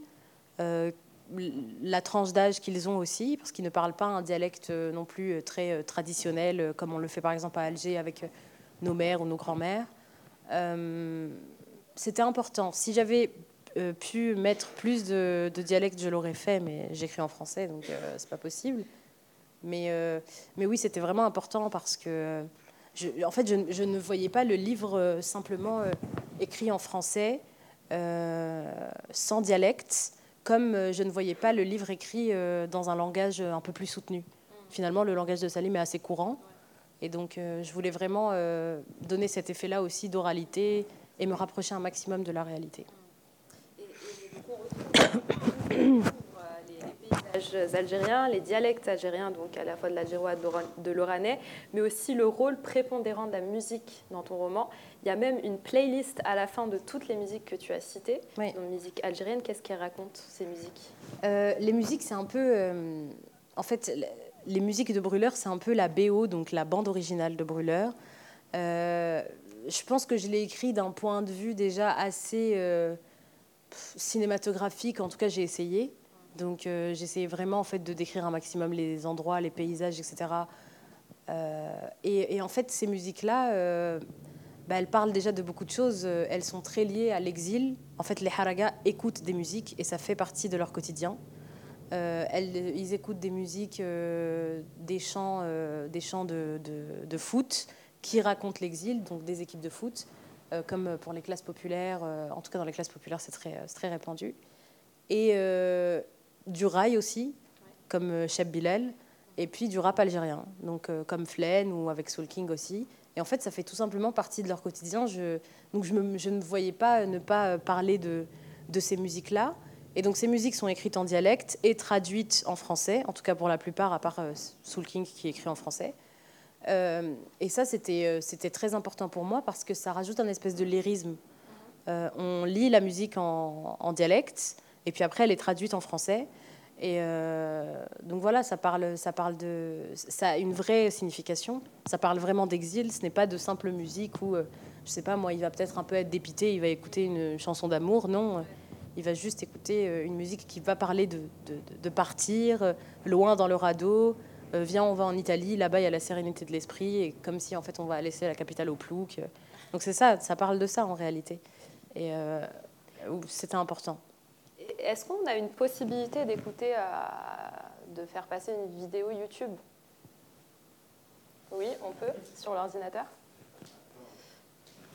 la tranche d'âge qu'ils ont aussi, parce qu'ils ne parlent pas un dialecte non plus très traditionnel comme on le fait par exemple à Alger avec nos mères ou nos grands-mères. c'était important. Si j'avais pu mettre plus de, dialectes, je l'aurais fait, mais j'écris en français, donc c'est pas possible. Mais, mais oui, c'était vraiment important parce que en fait, je, ne voyais pas le livre euh, simplement euh, écrit en français, euh, sans dialecte, comme je ne voyais pas le livre écrit dans un langage un peu plus soutenu. Finalement, le langage de Salim est assez courant. Et donc, je voulais vraiment donner cet effet-là aussi d'oralité et me rapprocher un maximum de la réalité. Algériens, les dialectes algériens, donc à la fois de l'algérois et de l'oranais, mais aussi le rôle prépondérant de la musique dans ton roman. Il y a même une playlist à la fin de toutes les musiques que tu as citées, oui. donc musique algérienne. Qu'est-ce qu'elles racontent, ces musiques? Euh, Les musiques, c'est un peu... Euh, en fait, les musiques de Brûleur, c'est un peu la BO, donc la bande originale de Brûleur. Euh, je pense que je l'ai écrit d'un point de vue déjà assez cinématographique, en tout cas j'ai essayé. Donc euh, j'essayais vraiment en fait de décrire un maximum les endroits, les paysages, etc. Euh, et, en fait, ces musiques-là, euh, bah, elles parlent déjà de beaucoup de choses. Elles sont très liées à l'exil. En fait, les haragas écoutent des musiques et ça fait partie de leur quotidien. Ils écoutent des musiques, des chants, des chants de, foot qui racontent l'exil, donc des équipes de foot, comme pour les classes populaires. en tout cas, dans les classes populaires, c'est très répandu. Et, du rail aussi, comme euh, Cheb Bilal, et puis du rap algérien, donc euh, comme Flen ou avec Soul King aussi. Et en fait, ça fait tout simplement partie de leur quotidien. Je, donc je, ne voyais pas ne pas euh, parler de, ces musiques-là. Et donc ces musiques sont écrites en dialecte et traduites en français, en tout cas pour la plupart, à part Soul King qui écrit en français. et ça, c'était très important pour moi parce que ça rajoute un espèce de lyrisme. on lit la musique en dialecte, et puis après, elle est traduite en français. Et euh, donc voilà, ça parle, ça parle de, ça a une vraie signification. Ça parle vraiment d'exil. Ce n'est pas de simple musique où, euh, je sais pas, moi, il va peut-être un peu être dépité, il va écouter une chanson d'amour. Non, il va juste écouter euh, une musique qui va parler de, partir loin dans le radeau. viens, on va en Italie. Là-bas, il y a la sérénité de l'esprit, et comme si en fait on va laisser la capitale au plouc. Donc c'est ça, ça parle de ça en réalité. Et c'était important. Est-ce qu'on a une possibilité d'écouter, euh, de faire passer une vidéo YouTube Oui, on peut, sur l'ordinateur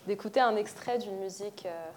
D'écouter un extrait d'une musique. Euh,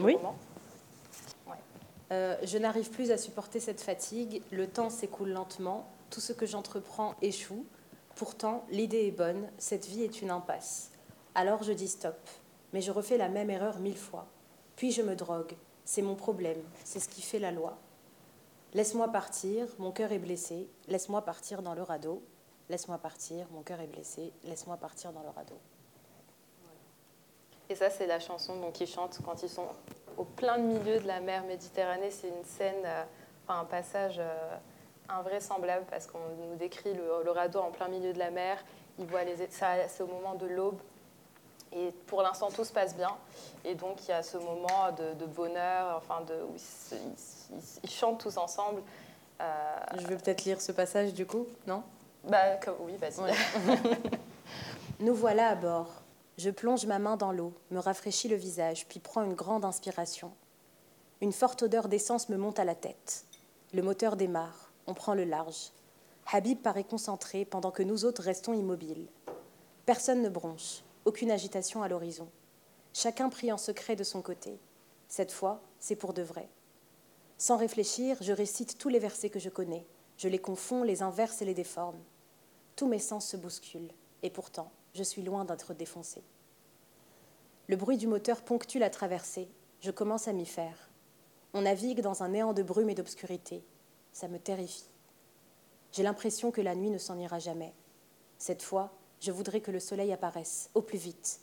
Oui. Euh, je n'arrive plus à supporter cette fatigue, le temps s'écoule lentement, tout ce que j'entreprends échoue. Pourtant, l'idée est bonne, cette vie est une impasse. Alors je dis stop, mais je refais la même erreur mille fois. Puis je me drogue, c'est mon problème, c'est ce qui fait la loi. Laisse-moi partir, mon cœur est blessé, laisse-moi partir dans le radeau. Laisse-moi partir, mon cœur est blessé, laisse-moi partir dans le radeau. Et ça, c'est la chanson qu'ils chantent quand ils sont au plein milieu de la mer Méditerranée. C'est une scène, euh, enfin un passage euh, invraisemblable parce qu'on nous décrit le, le radeau en plein milieu de la mer. Ils voient les, ça, c'est au moment de l'aube. Et pour l'instant, tout se passe bien. Et donc, il y a ce moment de, de bonheur, enfin, de, où ils, se- ils- ils- ils chantent tous ensemble. Euh, Je vais peut-être lire ce passage du coup, non? Bah, comme- oui, vas-y. Ouais. Nous voilà à bord. Je plonge ma main dans l'eau, me rafraîchis le visage, puis prends une grande inspiration. Une forte odeur d'essence me monte à la tête. Le moteur démarre. On prend le large. Habib paraît concentré pendant que nous autres restons immobiles. Personne ne bronche, aucune agitation à l'horizon. Chacun prie en secret de son côté. Cette fois, c'est pour de vrai. Sans réfléchir, je récite tous les versets que je connais. Je les confonds, les inverse et les déforme. Tous mes sens se bousculent, et pourtant, je suis loin d'être défoncé. Le bruit du moteur ponctue la traversée. Je commence à m'y faire. On navigue dans un néant de brume et d'obscurité. Ça me terrifie. J'ai l'impression que la nuit ne s'en ira jamais. Cette fois, je voudrais que le soleil apparaisse, au plus vite.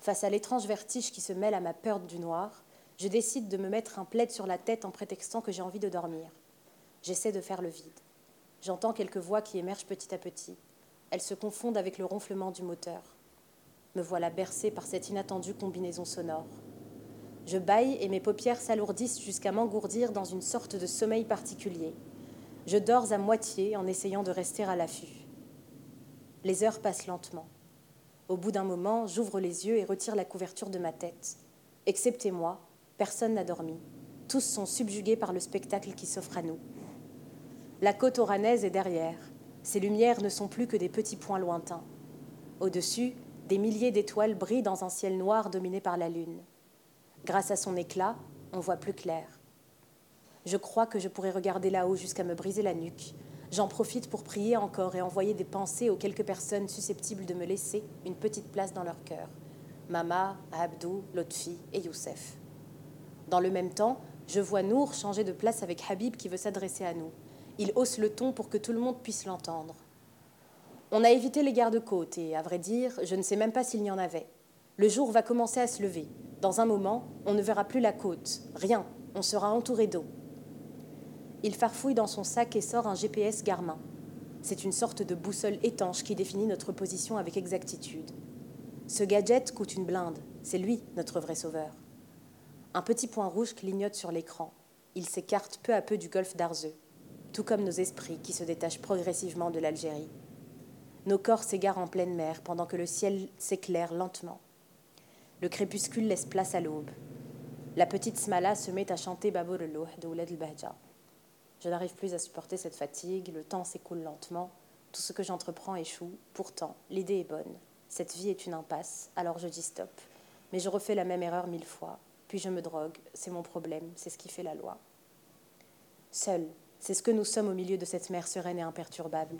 Face à l'étrange vertige qui se mêle à ma peur du noir, je décide de me mettre un plaid sur la tête en prétextant que j'ai envie de dormir. J'essaie de faire le vide. J'entends quelques voix qui émergent petit à petit. Elles se confondent avec le ronflement du moteur. Me voilà bercée par cette inattendue combinaison sonore. Je bâille et mes paupières s'alourdissent jusqu'à m'engourdir dans une sorte de sommeil particulier. Je dors à moitié en essayant de rester à l'affût. Les heures passent lentement. Au bout d'un moment, j'ouvre les yeux et retire la couverture de ma tête. Excepté moi, personne n'a dormi. Tous sont subjugués par le spectacle qui s'offre à nous. La côte oranaise est derrière. Ces lumières ne sont plus que des petits points lointains. Au-dessus, des milliers d'étoiles brillent dans un ciel noir dominé par la lune. Grâce à son éclat, on voit plus clair. Je crois que je pourrais regarder là-haut jusqu'à me briser la nuque. J'en profite pour prier encore et envoyer des pensées aux quelques personnes susceptibles de me laisser une petite place dans leur cœur. Mama, Abdou, Lotfi et Youssef. Dans le même temps, je vois Nour changer de place avec Habib qui veut s'adresser à nous. Il hausse le ton pour que tout le monde puisse l'entendre. On a évité les gardes-côtes et, à vrai dire, je ne sais même pas s'il y en avait. Le jour va commencer à se lever. Dans un moment, on ne verra plus la côte. Rien. On sera entouré d'eau. Il farfouille dans son sac et sort un GPS Garmin. C'est une sorte de boussole étanche qui définit notre position avec exactitude. Ce gadget coûte une blinde. C'est lui, notre vrai sauveur. Un petit point rouge clignote sur l'écran. Il s'écarte peu à peu du golfe d'Arzeux, tout comme nos esprits qui se détachent progressivement de l'Algérie. Nos corps s'égarent en pleine mer pendant que le ciel s'éclaire lentement. Le crépuscule laisse place à l'aube. La petite Smala se met à chanter Babour el de Ouled el-Bahja. Je n'arrive plus à supporter cette fatigue, le temps s'écoule lentement, tout ce que j'entreprends échoue. Pourtant, l'idée est bonne. Cette vie est une impasse, alors je dis stop. Mais je refais la même erreur mille fois. Puis je me drogue, c'est mon problème, c'est ce qui fait la loi. Seul, c'est ce que nous sommes au milieu de cette mer sereine et imperturbable.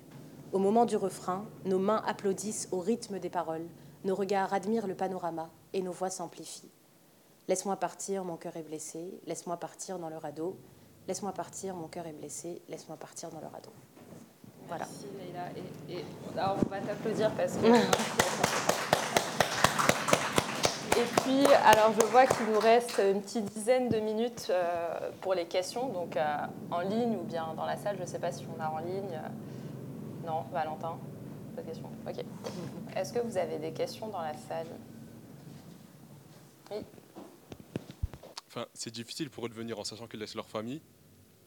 Au moment du refrain, nos mains applaudissent au rythme des paroles, nos regards admirent le panorama et nos voix s'amplifient. Laisse-moi partir, mon cœur est blessé, laisse-moi partir dans le radeau, laisse-moi partir, mon cœur est blessé, laisse-moi partir dans le radeau. Voilà. Merci Leïla. Et, on va t'applaudir parce que. Et puis, alors je vois qu'il nous reste une petite dizaine de minutes euh, pour les questions, donc euh, en ligne ou bien dans la salle. Je ne sais pas si on a en ligne. Non, Valentin, pas de questions. Ok. Est-ce que vous avez des questions dans la salle? Oui. Enfin, c'est difficile pour eux de venir en sachant qu'ils laissent leur famille.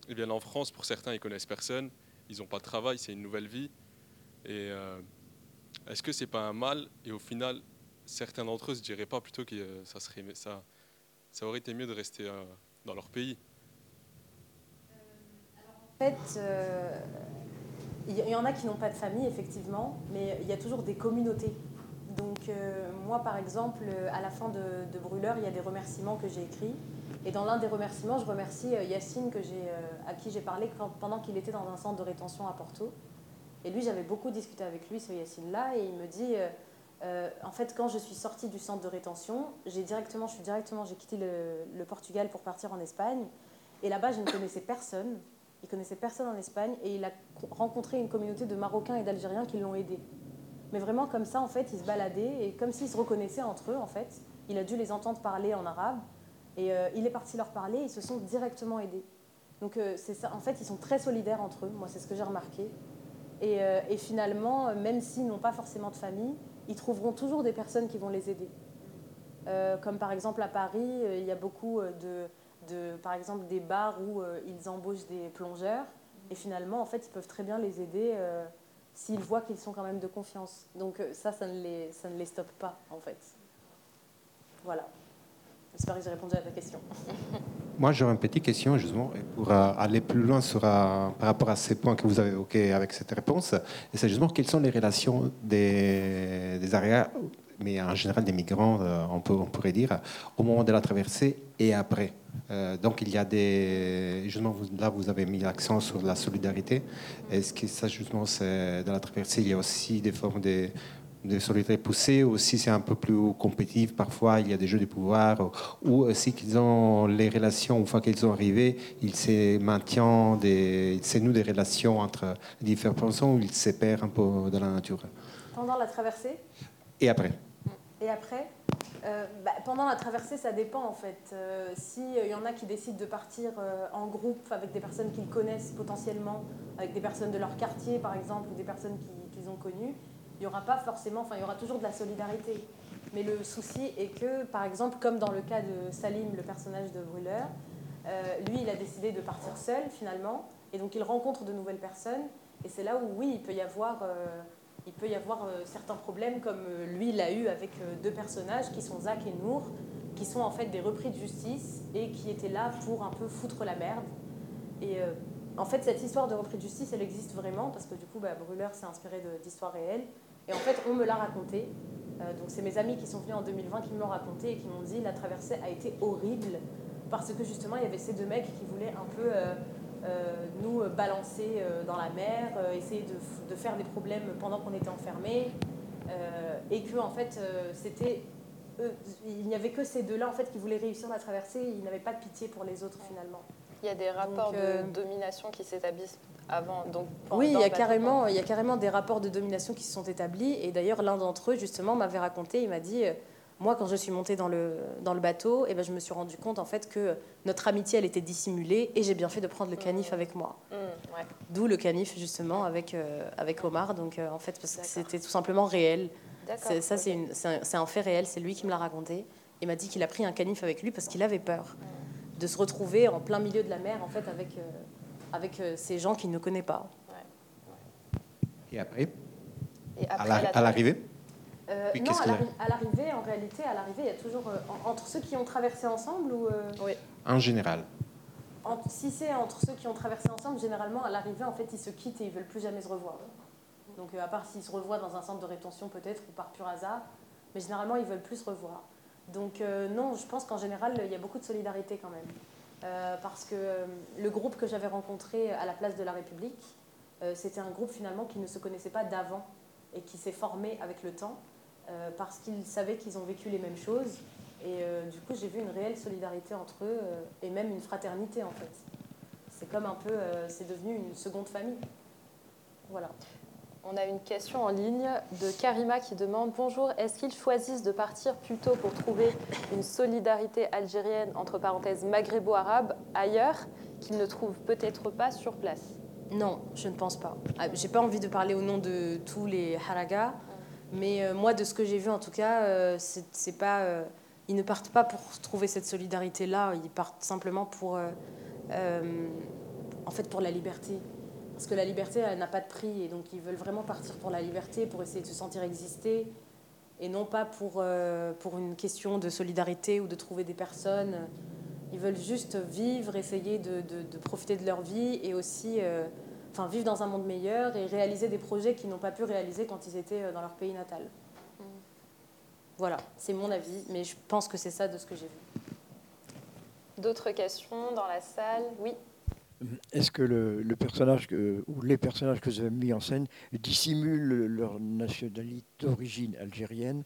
Et bien en France, pour certains, ils connaissent personne, ils n'ont pas de travail, c'est une nouvelle vie. Et euh, est-ce que c'est pas un mal? Et au final, certains d'entre eux se diraient pas plutôt que euh, ça, serait, ça, aurait été mieux de rester euh, dans leur pays En fait, euh, il y en a qui n'ont pas de famille, effectivement, mais il y a toujours des communautés. Donc moi, par exemple, à la fin de, de, Brûleur, il y a des remerciements que j'ai écrits. Et dans l'un des remerciements, je remercie Yacine, que à qui j'ai parlé quand, pendant qu'il était dans un centre de rétention à Porto. Et lui, j'avais beaucoup discuté avec lui, ce Yacine-là, et il me dit... Euh, en fait, quand je suis sortie du centre de rétention, j'ai directement, je suis directement, j'ai quitté le, Portugal pour partir en Espagne. Et là-bas, je ne connaissais personne. Il connaissait personne en Espagne et il a rencontré une communauté de Marocains et d'Algériens qui l'ont aidé. Mais vraiment comme ça, en fait, ils se baladaient et comme s'ils se reconnaissaient entre eux, en fait. Il a dû les entendre parler en arabe et euh, il est parti leur parler. Ils se sont directement aidés. Donc euh, c'est. En fait, ils sont très solidaires entre eux. Moi, c'est ce que j'ai remarqué. Et, et finalement, même s'ils n'ont pas forcément de famille, ils trouveront toujours des personnes qui vont les aider. Euh, comme par exemple à Paris, euh, il y a beaucoup euh, de, de, par exemple, des bars où ils embauchent des plongeurs et finalement, en fait, ils peuvent très bien les aider s'ils voient qu'ils sont quand même de confiance. Donc ça, ça ne les, ça ne les stoppe pas, en fait. Voilà. J'espère que j'ai répondu à ta question. Moi, j'aurais une petite question, justement, pour aller plus loin sur, par rapport à ces points que vous avez évoqués avec cette réponse. Et c'est justement quelles sont les relations des, des arrières, mais en général des migrants, euh, on, peut, on pourrait dire, au moment de la traversée et après. Euh, donc, il y a des. Justement, là, vous avez mis l'accent sur la solidarité. Est-ce que ça, justement, c'est dans la traversée, il y a aussi des formes de de solidarité poussée, aussi c'est un peu plus compétitif, parfois il y a des jeux de pouvoir, ou aussi qu'ils ont les relations, une fois qu'ils sont arrivés, ils se maintiennent, des, c'est nous des relations entre différents personnes, ou ils se perdent un peu dans la nature. Pendant la traversée? Et après Et après? Euh, bah, pendant la traversée, ça dépend en fait. Euh, S'il y en a qui décident de partir euh, en groupe avec des personnes qu'ils connaissent potentiellement, avec des personnes de leur quartier par exemple, ou des personnes qu'ils ont connues, il n'y aura pas forcément, enfin il y aura toujours de la solidarité. Mais le souci est que, par exemple, comme dans le cas de Salim, le personnage de Brûleur, euh, lui, il a décidé de partir seul finalement, et donc il rencontre de nouvelles personnes, et c'est là où, oui, il peut y avoir, euh, il peut y avoir euh, certains problèmes, comme lui l'a eu avec deux personnages qui sont Zach et Nour, qui sont en fait des repris de justice et qui étaient là pour un peu foutre la merde. Et en fait, cette histoire de repris de justice, elle existe vraiment, parce que du coup, bah, Brûleur s'est inspiré d'histoires réelles. Et en fait, on me l'a raconté. Euh, donc c'est mes amis qui sont venus en 2020 qui me l'ont raconté et qui m'ont dit la traversée a été horrible parce que justement il y avait ces deux mecs qui voulaient un peu euh, euh, nous balancer dans la mer, essayer de, faire des problèmes pendant qu'on était enfermés et que en fait c'était il n'y avait que ces deux-là en fait qui voulaient réussir la traversée, ils n'avaient pas de pitié pour les autres finalement. Il y a des rapports de domination qui s'établissent donc, oui, il y, a carrément, il y a carrément des rapports de domination qui se sont établis. Et d'ailleurs, l'un d'entre eux, justement, m'avait raconté, il m'a dit, euh, moi, quand je suis montée dans le, dans le bateau, et eh ben, je me suis rendu compte, en fait, que notre amitié, elle était dissimulée, et j'ai bien fait de prendre le canif mmh. avec moi. Mmh, D'où le canif, justement, avec, euh, avec Omar. Donc, euh, en fait, parce que c'était tout simplement réel. Ça, c'est un, un, fait réel, c'est lui qui me l'a raconté. Il m'a dit qu'il a pris un canif avec lui parce qu'il avait peur mmh. De se retrouver en plein milieu de la mer, en fait, avec avec euh, ces gens qu'il ne connaît pas. Et après, Et après À l'arrivée euh, non, à l'arrivée, en réalité, à l'arrivée, il y a toujours euh, entre ceux qui ont traversé ensemble ou oui. en général. si c'est entre ceux qui ont traversé ensemble, généralement à l'arrivée, en fait, ils se quittent et ils veulent plus jamais se revoir. Donc, à part s'ils se revoient dans un centre de rétention peut-être ou par pur hasard, mais généralement ils veulent plus se revoir. Donc non, je pense qu'en général, il y a beaucoup de solidarité quand même. Euh, parce que euh, le groupe que j'avais rencontré à la place de la République, euh, c'était un groupe finalement qui ne se connaissait pas d'avant et qui s'est formé avec le temps euh, parce qu'ils savaient qu'ils ont vécu les mêmes choses. Et euh, du coup, j'ai vu une réelle solidarité entre eux euh, et même une fraternité en fait. C'est comme un peu, euh, c'est devenu une seconde famille. Voilà. On a une question en ligne de Karima qui demande Bonjour, est-ce qu'ils choisissent de partir plutôt pour trouver une solidarité algérienne, entre parenthèses maghrébo-arabe, ailleurs, qu'ils ne trouvent peut-être pas sur place? Non, je ne pense pas. Ah, J'ai pas envie de parler au nom de tous les haragas, mais euh, moi, de ce que j'ai vu en tout cas, euh, c'est pas. euh, ils ne partent pas pour trouver cette solidarité-là. Ils partent simplement pour, en fait, pour la liberté. Parce que la liberté, elle n'a pas de prix, et donc ils veulent vraiment partir pour la liberté, pour essayer de se sentir exister, et non pas pour euh, pour une question de solidarité ou de trouver des personnes. Ils veulent juste vivre, essayer de, de- de profiter de leur vie et aussi euh, enfin, vivre dans un monde meilleur et réaliser des projets qu'ils n'ont pas pu réaliser quand ils étaient euh, dans leur pays natal. Voilà, c'est mon avis, mais je pense que c'est ça de ce que j'ai vu. D'autres questions dans la salle? Oui. Est-ce que le, personnage ou les personnages que vous avez mis en scène dissimulent leur nationalité d'origine algérienne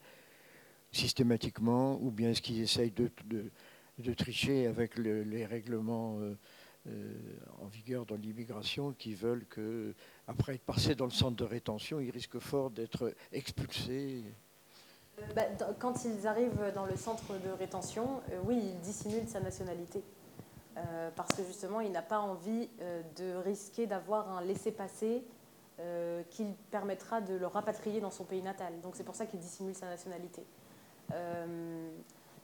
systématiquement, ou bien est-ce qu'ils essayent de, tricher avec le- les règlements euh, euh, en vigueur dans l'immigration qui veulent que, après être passés dans le centre de rétention, ils risquent fort d'être expulsés? Bah, dans- quand ils arrivent dans le centre de rétention, euh, oui, ils dissimulent sa nationalité. Euh, parce que justement, il n'a pas envie euh, de risquer d'avoir un laissez-passer euh, qui permettra de le rapatrier dans son pays natal. Donc c'est pour ça qu'il dissimule sa nationalité.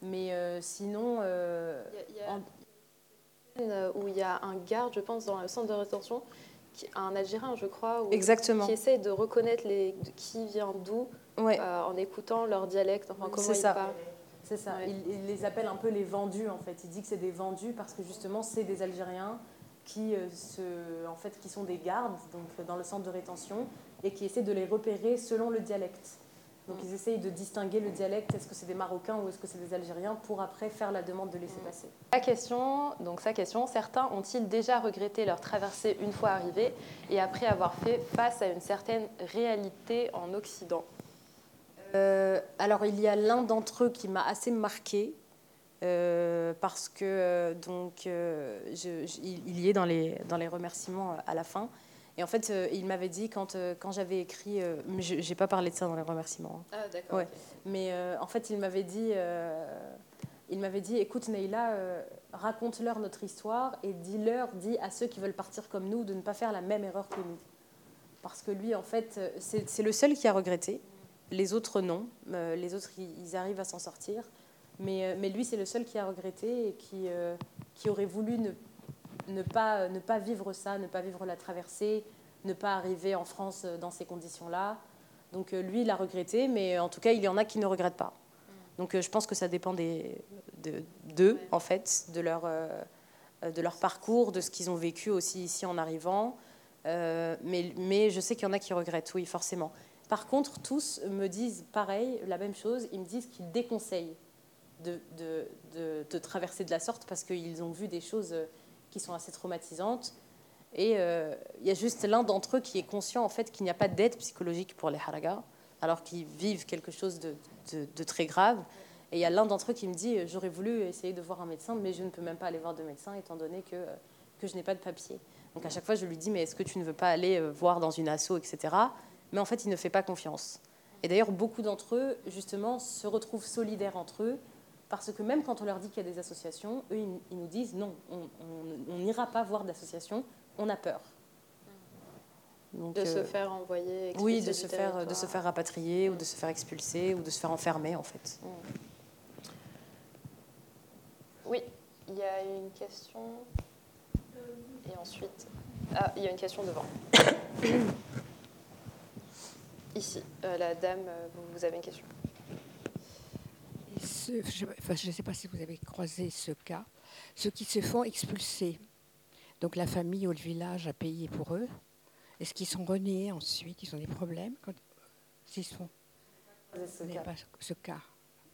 Mais sinon, Il y a, en- où il y a un garde, je pense, dans le centre de rétention, qui, un Algérien, je crois, où- exactement. qui essaye de reconnaître les, de qui vient d'où Ouais. en écoutant leur dialecte, enfin comment ils ça. parlent. C'est ça. Ouais. Il, il les appelle un peu les vendus en fait. Il dit que c'est des vendus parce que justement c'est des Algériens qui, euh, se, en fait, qui sont des gardes donc, dans le centre de rétention et qui essaient de les repérer selon le dialecte. Donc ils essayent de distinguer le dialecte, est-ce que c'est des Marocains ou est-ce que c'est des Algériens pour après faire la demande de laisser passer. La question, donc sa question, certains ont-ils déjà regretté leur traversée une fois arrivés et après avoir fait face à une certaine réalité en Occident? Euh, alors il y a l'un d'entre eux qui m'a assez marqué euh, parce que euh, donc je- je- il y est dans les dans les remerciements à la fin et en fait il m'avait dit quand quand j'avais écrit je j'ai pas parlé de ça dans les remerciements hein. Ah d'accord. Ouais. mais en fait il m'avait dit il m'avait dit écoute Neila raconte-leur notre histoire et dis-leur dis à ceux qui veulent partir comme nous de ne pas faire la même erreur que nous parce que lui en fait c'est c'est le seul qui a regretté les autres, non. Euh, les autres, ils, arrivent à s'en sortir. Mais, euh, mais lui, c'est le seul qui a regretté et qui, euh, qui aurait voulu ne, ne, pas, ne pas vivre ça, ne pas vivre la traversée, ne pas arriver en France dans ces conditions-là. Donc lui, il a regretté, mais en tout cas, il y en a qui ne regrettent pas. Donc je pense que ça dépend des, de- d'eux, en fait, de leur, euh, de leur parcours, de ce qu'ils ont vécu aussi ici en arrivant. Euh, mais, mais je sais qu'il y en a qui regrettent, oui, forcément. Par contre, tous me disent pareil, la même chose. Ils me disent qu'ils déconseillent de, traverser de la sorte parce qu'ils ont vu des choses euh, qui sont assez traumatisantes. Et euh, il y a juste l'un d'entre eux qui est conscient en fait qu'il n'y a pas d'aide psychologique pour les haragas, alors qu'ils vivent quelque chose de, très grave. Et il y a l'un d'entre eux qui me dit euh, j'aurais voulu essayer de voir un médecin, mais je ne peux même pas aller voir de médecin étant donné que, que je n'ai pas de papier. Donc à chaque fois, je lui dis mais est-ce que tu ne veux pas aller voir dans une asso, etc. Mais en fait, il ne fait pas confiance. Et d'ailleurs, beaucoup d'entre eux, justement, se retrouvent solidaires entre eux, parce que même quand on leur dit qu'il y a des associations, eux, ils, nous disent non, on n'ira pas voir d'association, on a peur. Donc, De se euh, faire envoyer oui, de se, faire, de se faire rapatrier, ou de se faire expulser, ou de se faire enfermer, en fait. Oui, il y a une question. Et ensuite. Ah, il y a une question devant. Ici, euh, la dame, euh, vous, avez une question. Ce- je enfin, ne sais pas si vous avez croisé ce cas, ceux qui se font expulser. Donc la famille ou le village a payé pour eux. Est-ce qu'ils sont reniés ensuite? Ils ont des problèmes quand s'ils se font? Ce cas. pas ce cas.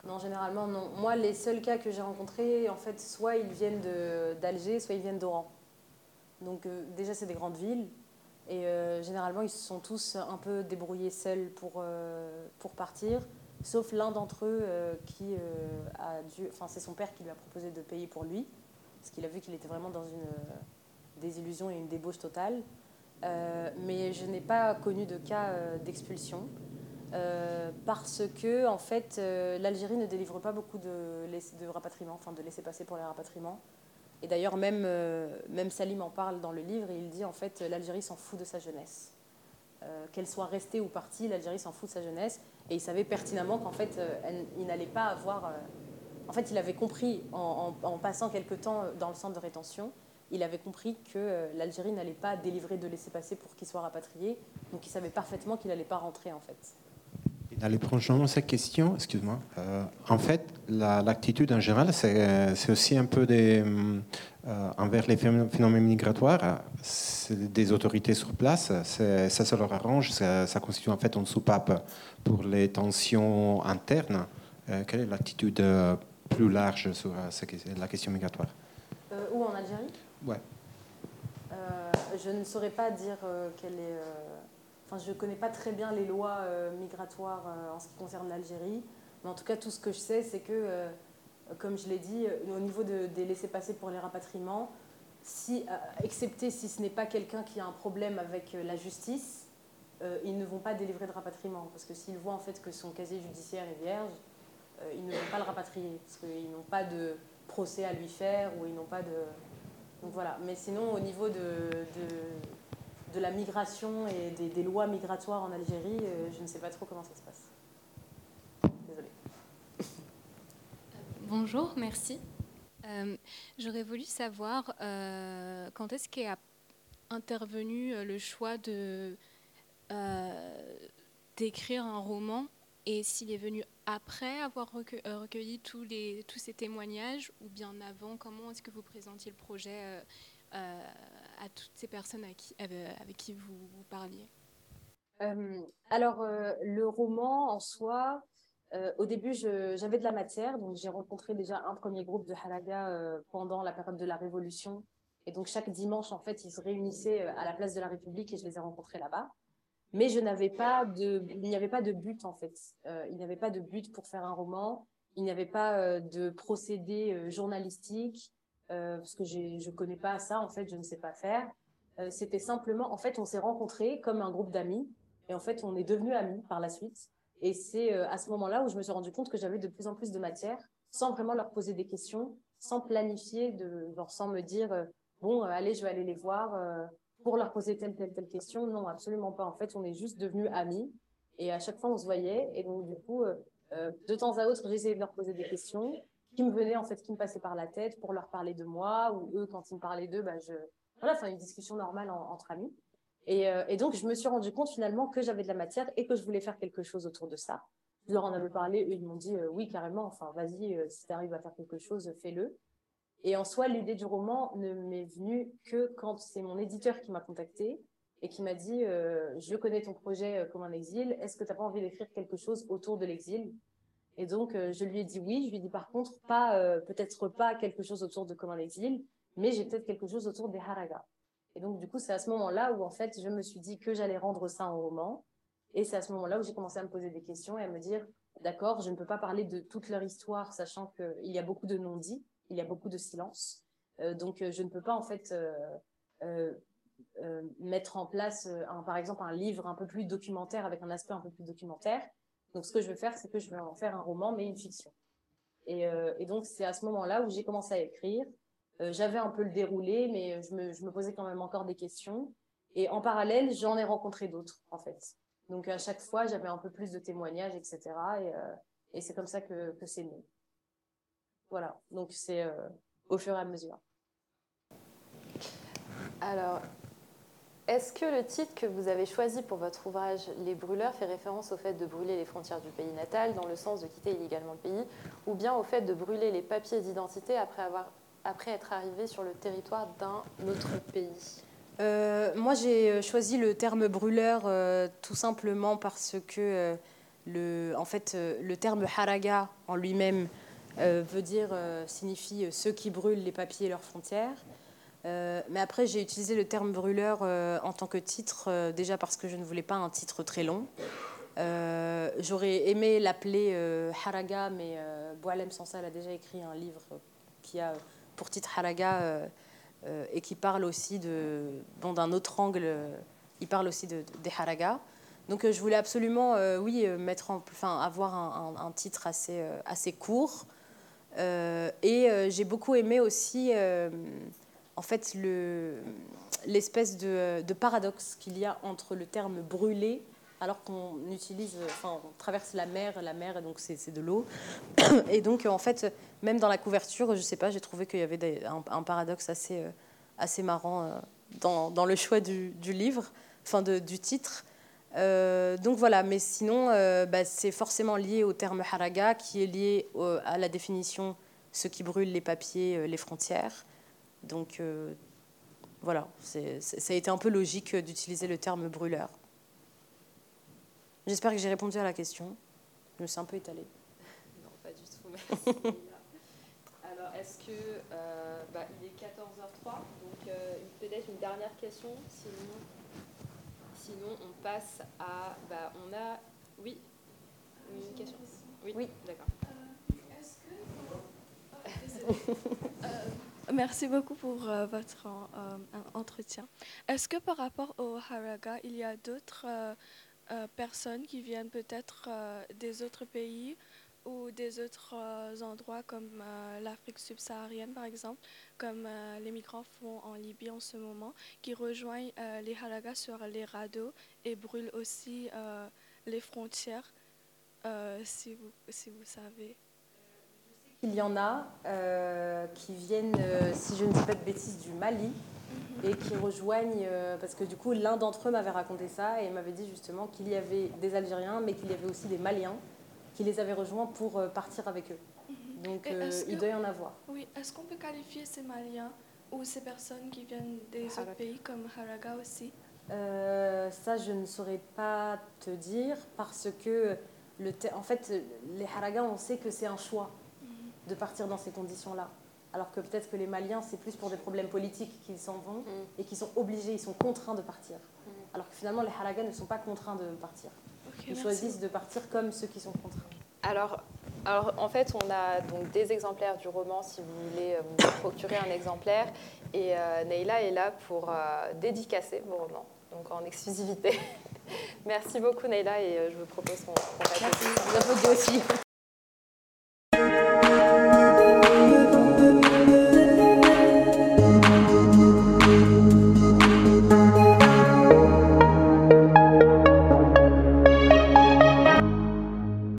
Non, généralement, non. Moi, les seuls cas que j'ai rencontrés, en fait, soit ils viennent de- d'Alger, soit ils viennent d'Oran. Donc, euh, déjà, c'est des grandes villes. Et généralement, ils se sont tous un peu débrouillés seuls pour, pour partir, sauf l'un d'entre eux qui a dû. Enfin, c'est son père qui lui a proposé de payer pour lui, parce qu'il a vu qu'il était vraiment dans une désillusion et une débauche totale. mais je n'ai pas connu de cas d'expulsion. Euh, parce que en fait, euh, l'Algérie ne délivre pas beaucoup de, de rapatriements, enfin de laisser passer pour les rapatriements. Et d'ailleurs, même, euh, même Salim en parle dans le livre, et il dit en fait l'Algérie s'en fout de sa jeunesse. Qu'elle soit restée ou partie, l'Algérie s'en fout de sa jeunesse. Et il savait pertinemment qu'en fait, il n'allait pas avoir. en fait, il avait compris en, en, passant quelque temps dans le centre de rétention, il avait compris que l'Algérie n'allait pas délivrer de laisser passer pour qu'il soit rapatrié. Donc il savait parfaitement qu'il n'allait pas rentrer en fait. Dans les de cette question, excuse-moi, euh, en fait, l'attitude en général, c'est aussi un peu des, euh, envers les phénomènes migratoires, des autorités sur place, ça, ça leur arrange, ça, constitue en fait une soupape pour les tensions internes. Euh, quelle est l'attitude plus large sur la question migratoire? Où en Algérie? Ouais. je ne saurais pas dire quelle est Enfin, je ne connais pas très bien les lois euh, migratoires euh, en ce qui concerne l'Algérie, mais en tout cas, tout ce que je sais, c'est que, euh, comme je l'ai dit, au niveau des laissés-passer pour les rapatriements, si, excepté si ce n'est pas quelqu'un qui a un problème avec la justice, ils ne vont pas délivrer de rapatriement. Parce que s'ils voient en fait que son casier judiciaire est vierge, ils ne vont pas le rapatrier. Parce qu'ils n'ont pas de procès à lui faire ou ils n'ont pas de. Donc voilà. Mais sinon, au niveau de de la migration et des, lois migratoires en Algérie, euh, je ne sais pas trop comment ça se passe. Désolée. Bonjour, merci. Euh, j'aurais voulu savoir euh, quand est-ce qu'est intervenu le choix de d'écrire un roman et s'il est venu après avoir recueilli tous ces témoignages ou bien avant? Comment est-ce que vous présentiez le projet à toutes ces personnes euh, avec qui vous, parliez euh, Alors, euh, le roman en soi, au début, j'avais de la matière, donc j'ai rencontré déjà un premier groupe de Halaga pendant la période de la Révolution. Et donc, chaque dimanche, en fait, ils se réunissaient à la place de la République et je les ai rencontrés là-bas. Mais je n'avais pas de, il n'y avait pas de but, en fait. il n'y avait pas de but pour faire un roman. Il n'y avait pas de procédé journalistique. Euh, parce que je ne connais pas ça, en fait, je ne sais pas faire. Euh, c'était simplement, en fait, on s'est rencontrés comme un groupe d'amis, et en fait, on est devenus amis par la suite. Et c'est euh, à ce moment-là où je me suis rendu compte que j'avais de plus en plus de matière, sans vraiment leur poser des questions, sans planifier, de, genre, sans me dire, bon, allez, je vais aller les voir pour leur poser telle, telle, telle question. Non, absolument pas. En fait, on est juste devenus amis, et à chaque fois, on se voyait, et donc, du coup, de temps à autre, j'essayais de leur poser des questions qui me venaient, en fait, qui me passaient par la tête pour leur parler de moi, ou eux, quand ils me parlaient d'eux, bah, je, voilà, enfin, une discussion normale entre amis. Et, euh, et, donc, je me suis rendu compte finalement que j'avais de la matière et que je voulais faire quelque chose autour de ça. Je leur en avais parlé, eux, ils m'ont dit euh, oui, carrément, enfin, vas-y, euh, si tu arrives à faire quelque chose, fais-le. Et en soi, l'idée du roman ne m'est venue que quand c'est mon éditeur qui m'a contacté et qui m'a dit Je connais ton projet comme un exil, est-ce que tu n'as pas envie d'écrire quelque chose autour de l'exil? Et donc, euh, je lui ai dit oui. Je lui ai dit par contre, pas euh, peut-être pas quelque chose autour de Commun l'exil, mais j'ai peut-être quelque chose autour des haragas. Et donc, du coup, c'est à ce moment-là où, en fait, je me suis dit que j'allais rendre ça en roman. Et c'est à ce moment-là où j'ai commencé à me poser des questions et à me dire, d'accord, je ne peux pas parler de toute leur histoire, sachant qu'il y a beaucoup de non-dits, il y a beaucoup de silence. Euh, donc, je ne peux pas, en fait, mettre en place, un, par exemple, un livre un peu plus documentaire, avec un aspect un peu plus documentaire, donc, ce que je vais faire, c'est que je vais en faire un roman, mais une fiction. Et, euh, donc, c'est à ce moment-là où j'ai commencé à écrire. Euh, j'avais un peu le déroulé, mais je me, posais quand même encore des questions. Et en parallèle, j'en ai rencontré d'autres, en fait. Donc, à chaque fois, j'avais un peu plus de témoignages, etc. Euh, et, c'est comme ça que, que c'est né. Voilà. Donc, c'est au fur et à mesure. Alors, est-ce que le titre que vous avez choisi pour votre ouvrage Les brûleurs fait référence au fait de brûler les frontières du pays natal dans le sens de quitter illégalement le pays ou bien au fait de brûler les papiers d'identité après, être arrivé sur le territoire d'un autre pays? Euh, Moi j'ai euh, choisi le terme brûleur euh, tout simplement parce que le, en fait, le terme haraga en lui-même veut dire, signifie ceux qui brûlent les papiers et leurs frontières. Euh, mais après, j'ai utilisé le terme brûleur euh, en tant que titre, euh, déjà parce que je ne voulais pas un titre très long. J'aurais aimé l'appeler Haraga, mais Boalem Sansa a déjà écrit un livre qui a pour titre Haraga et qui parle aussi de, bon, d'un autre angle. il parle aussi de, des Haraga. Donc je voulais absolument, oui, mettre en, enfin, avoir un, un, un titre assez, assez court. et j'ai beaucoup aimé aussi en fait l'espèce de, paradoxe qu'il y a entre le terme brûler alors qu'on utilise, enfin, on traverse la mer, la mer, donc c'est de l'eau. Et donc, en fait, même dans la couverture, je sais pas, j'ai trouvé qu'il y avait un, paradoxe assez, euh, marrant euh, dans, le choix du, livre, enfin du titre. Euh, donc voilà, mais sinon, bah, c'est forcément lié au terme haraga, qui est lié à la définition ce qui brûle les papiers, les frontières. Donc euh, voilà, ça a été un peu logique d'utiliser le terme brûleur. J'espère que j'ai répondu à la question. Je me suis un peu étalée. Non, pas du tout, merci. Alors, est-ce que. Euh, bah, il est 14h03, donc euh, peut-être une dernière question. Sinon, sinon on passe à. Bah, on a. Oui Une question Oui, oui. d'accord. est-ce que. Merci beaucoup pour euh, votre euh, entretien. Est-ce que par rapport au Haraga, il y a d'autres euh, personnes qui viennent peut-être des autres pays ou des autres endroits comme l'Afrique subsaharienne par exemple, comme les migrants font en Libye en ce moment, qui rejoignent les Haragas sur les radeaux et brûlent aussi les frontières, si, vous, si vous savez? Il y en a euh, qui viennent, euh, si je ne dis pas de bêtises, du Mali et qui rejoignent, euh, parce que du coup l'un d'entre eux m'avait raconté ça et m'avait dit justement qu'il y avait des Algériens, mais qu'il y avait aussi des Maliens qui les avaient rejoints pour partir avec eux. Mhm. Donc il doit y en avoir. Oui, est-ce qu'on peut qualifier ces Maliens ou ces personnes qui viennent des autres pays comme Haraga aussi? Ça, je ne saurais pas te dire parce que, le en fait, les Haraga, on sait que c'est un choix de partir dans ces conditions-là. Alors que peut-être que les Maliens, c'est plus pour des problèmes politiques qu'ils s'en vont mm. et qu'ils sont obligés, ils sont contraints de partir. Mm. Alors que finalement, les Haragas ne sont pas contraints de partir. ils choisissent de partir comme ceux qui sont contraints. Alors, alors, en fait, on a donc des exemplaires du roman si vous voulez euh, vous procurer un exemplaire. Et euh, Neila est là pour euh, dédicacer vos romans, donc en exclusivité. Merci beaucoup, Neila, et je vous propose qu'on qu Merci, vous applaudissez aussi.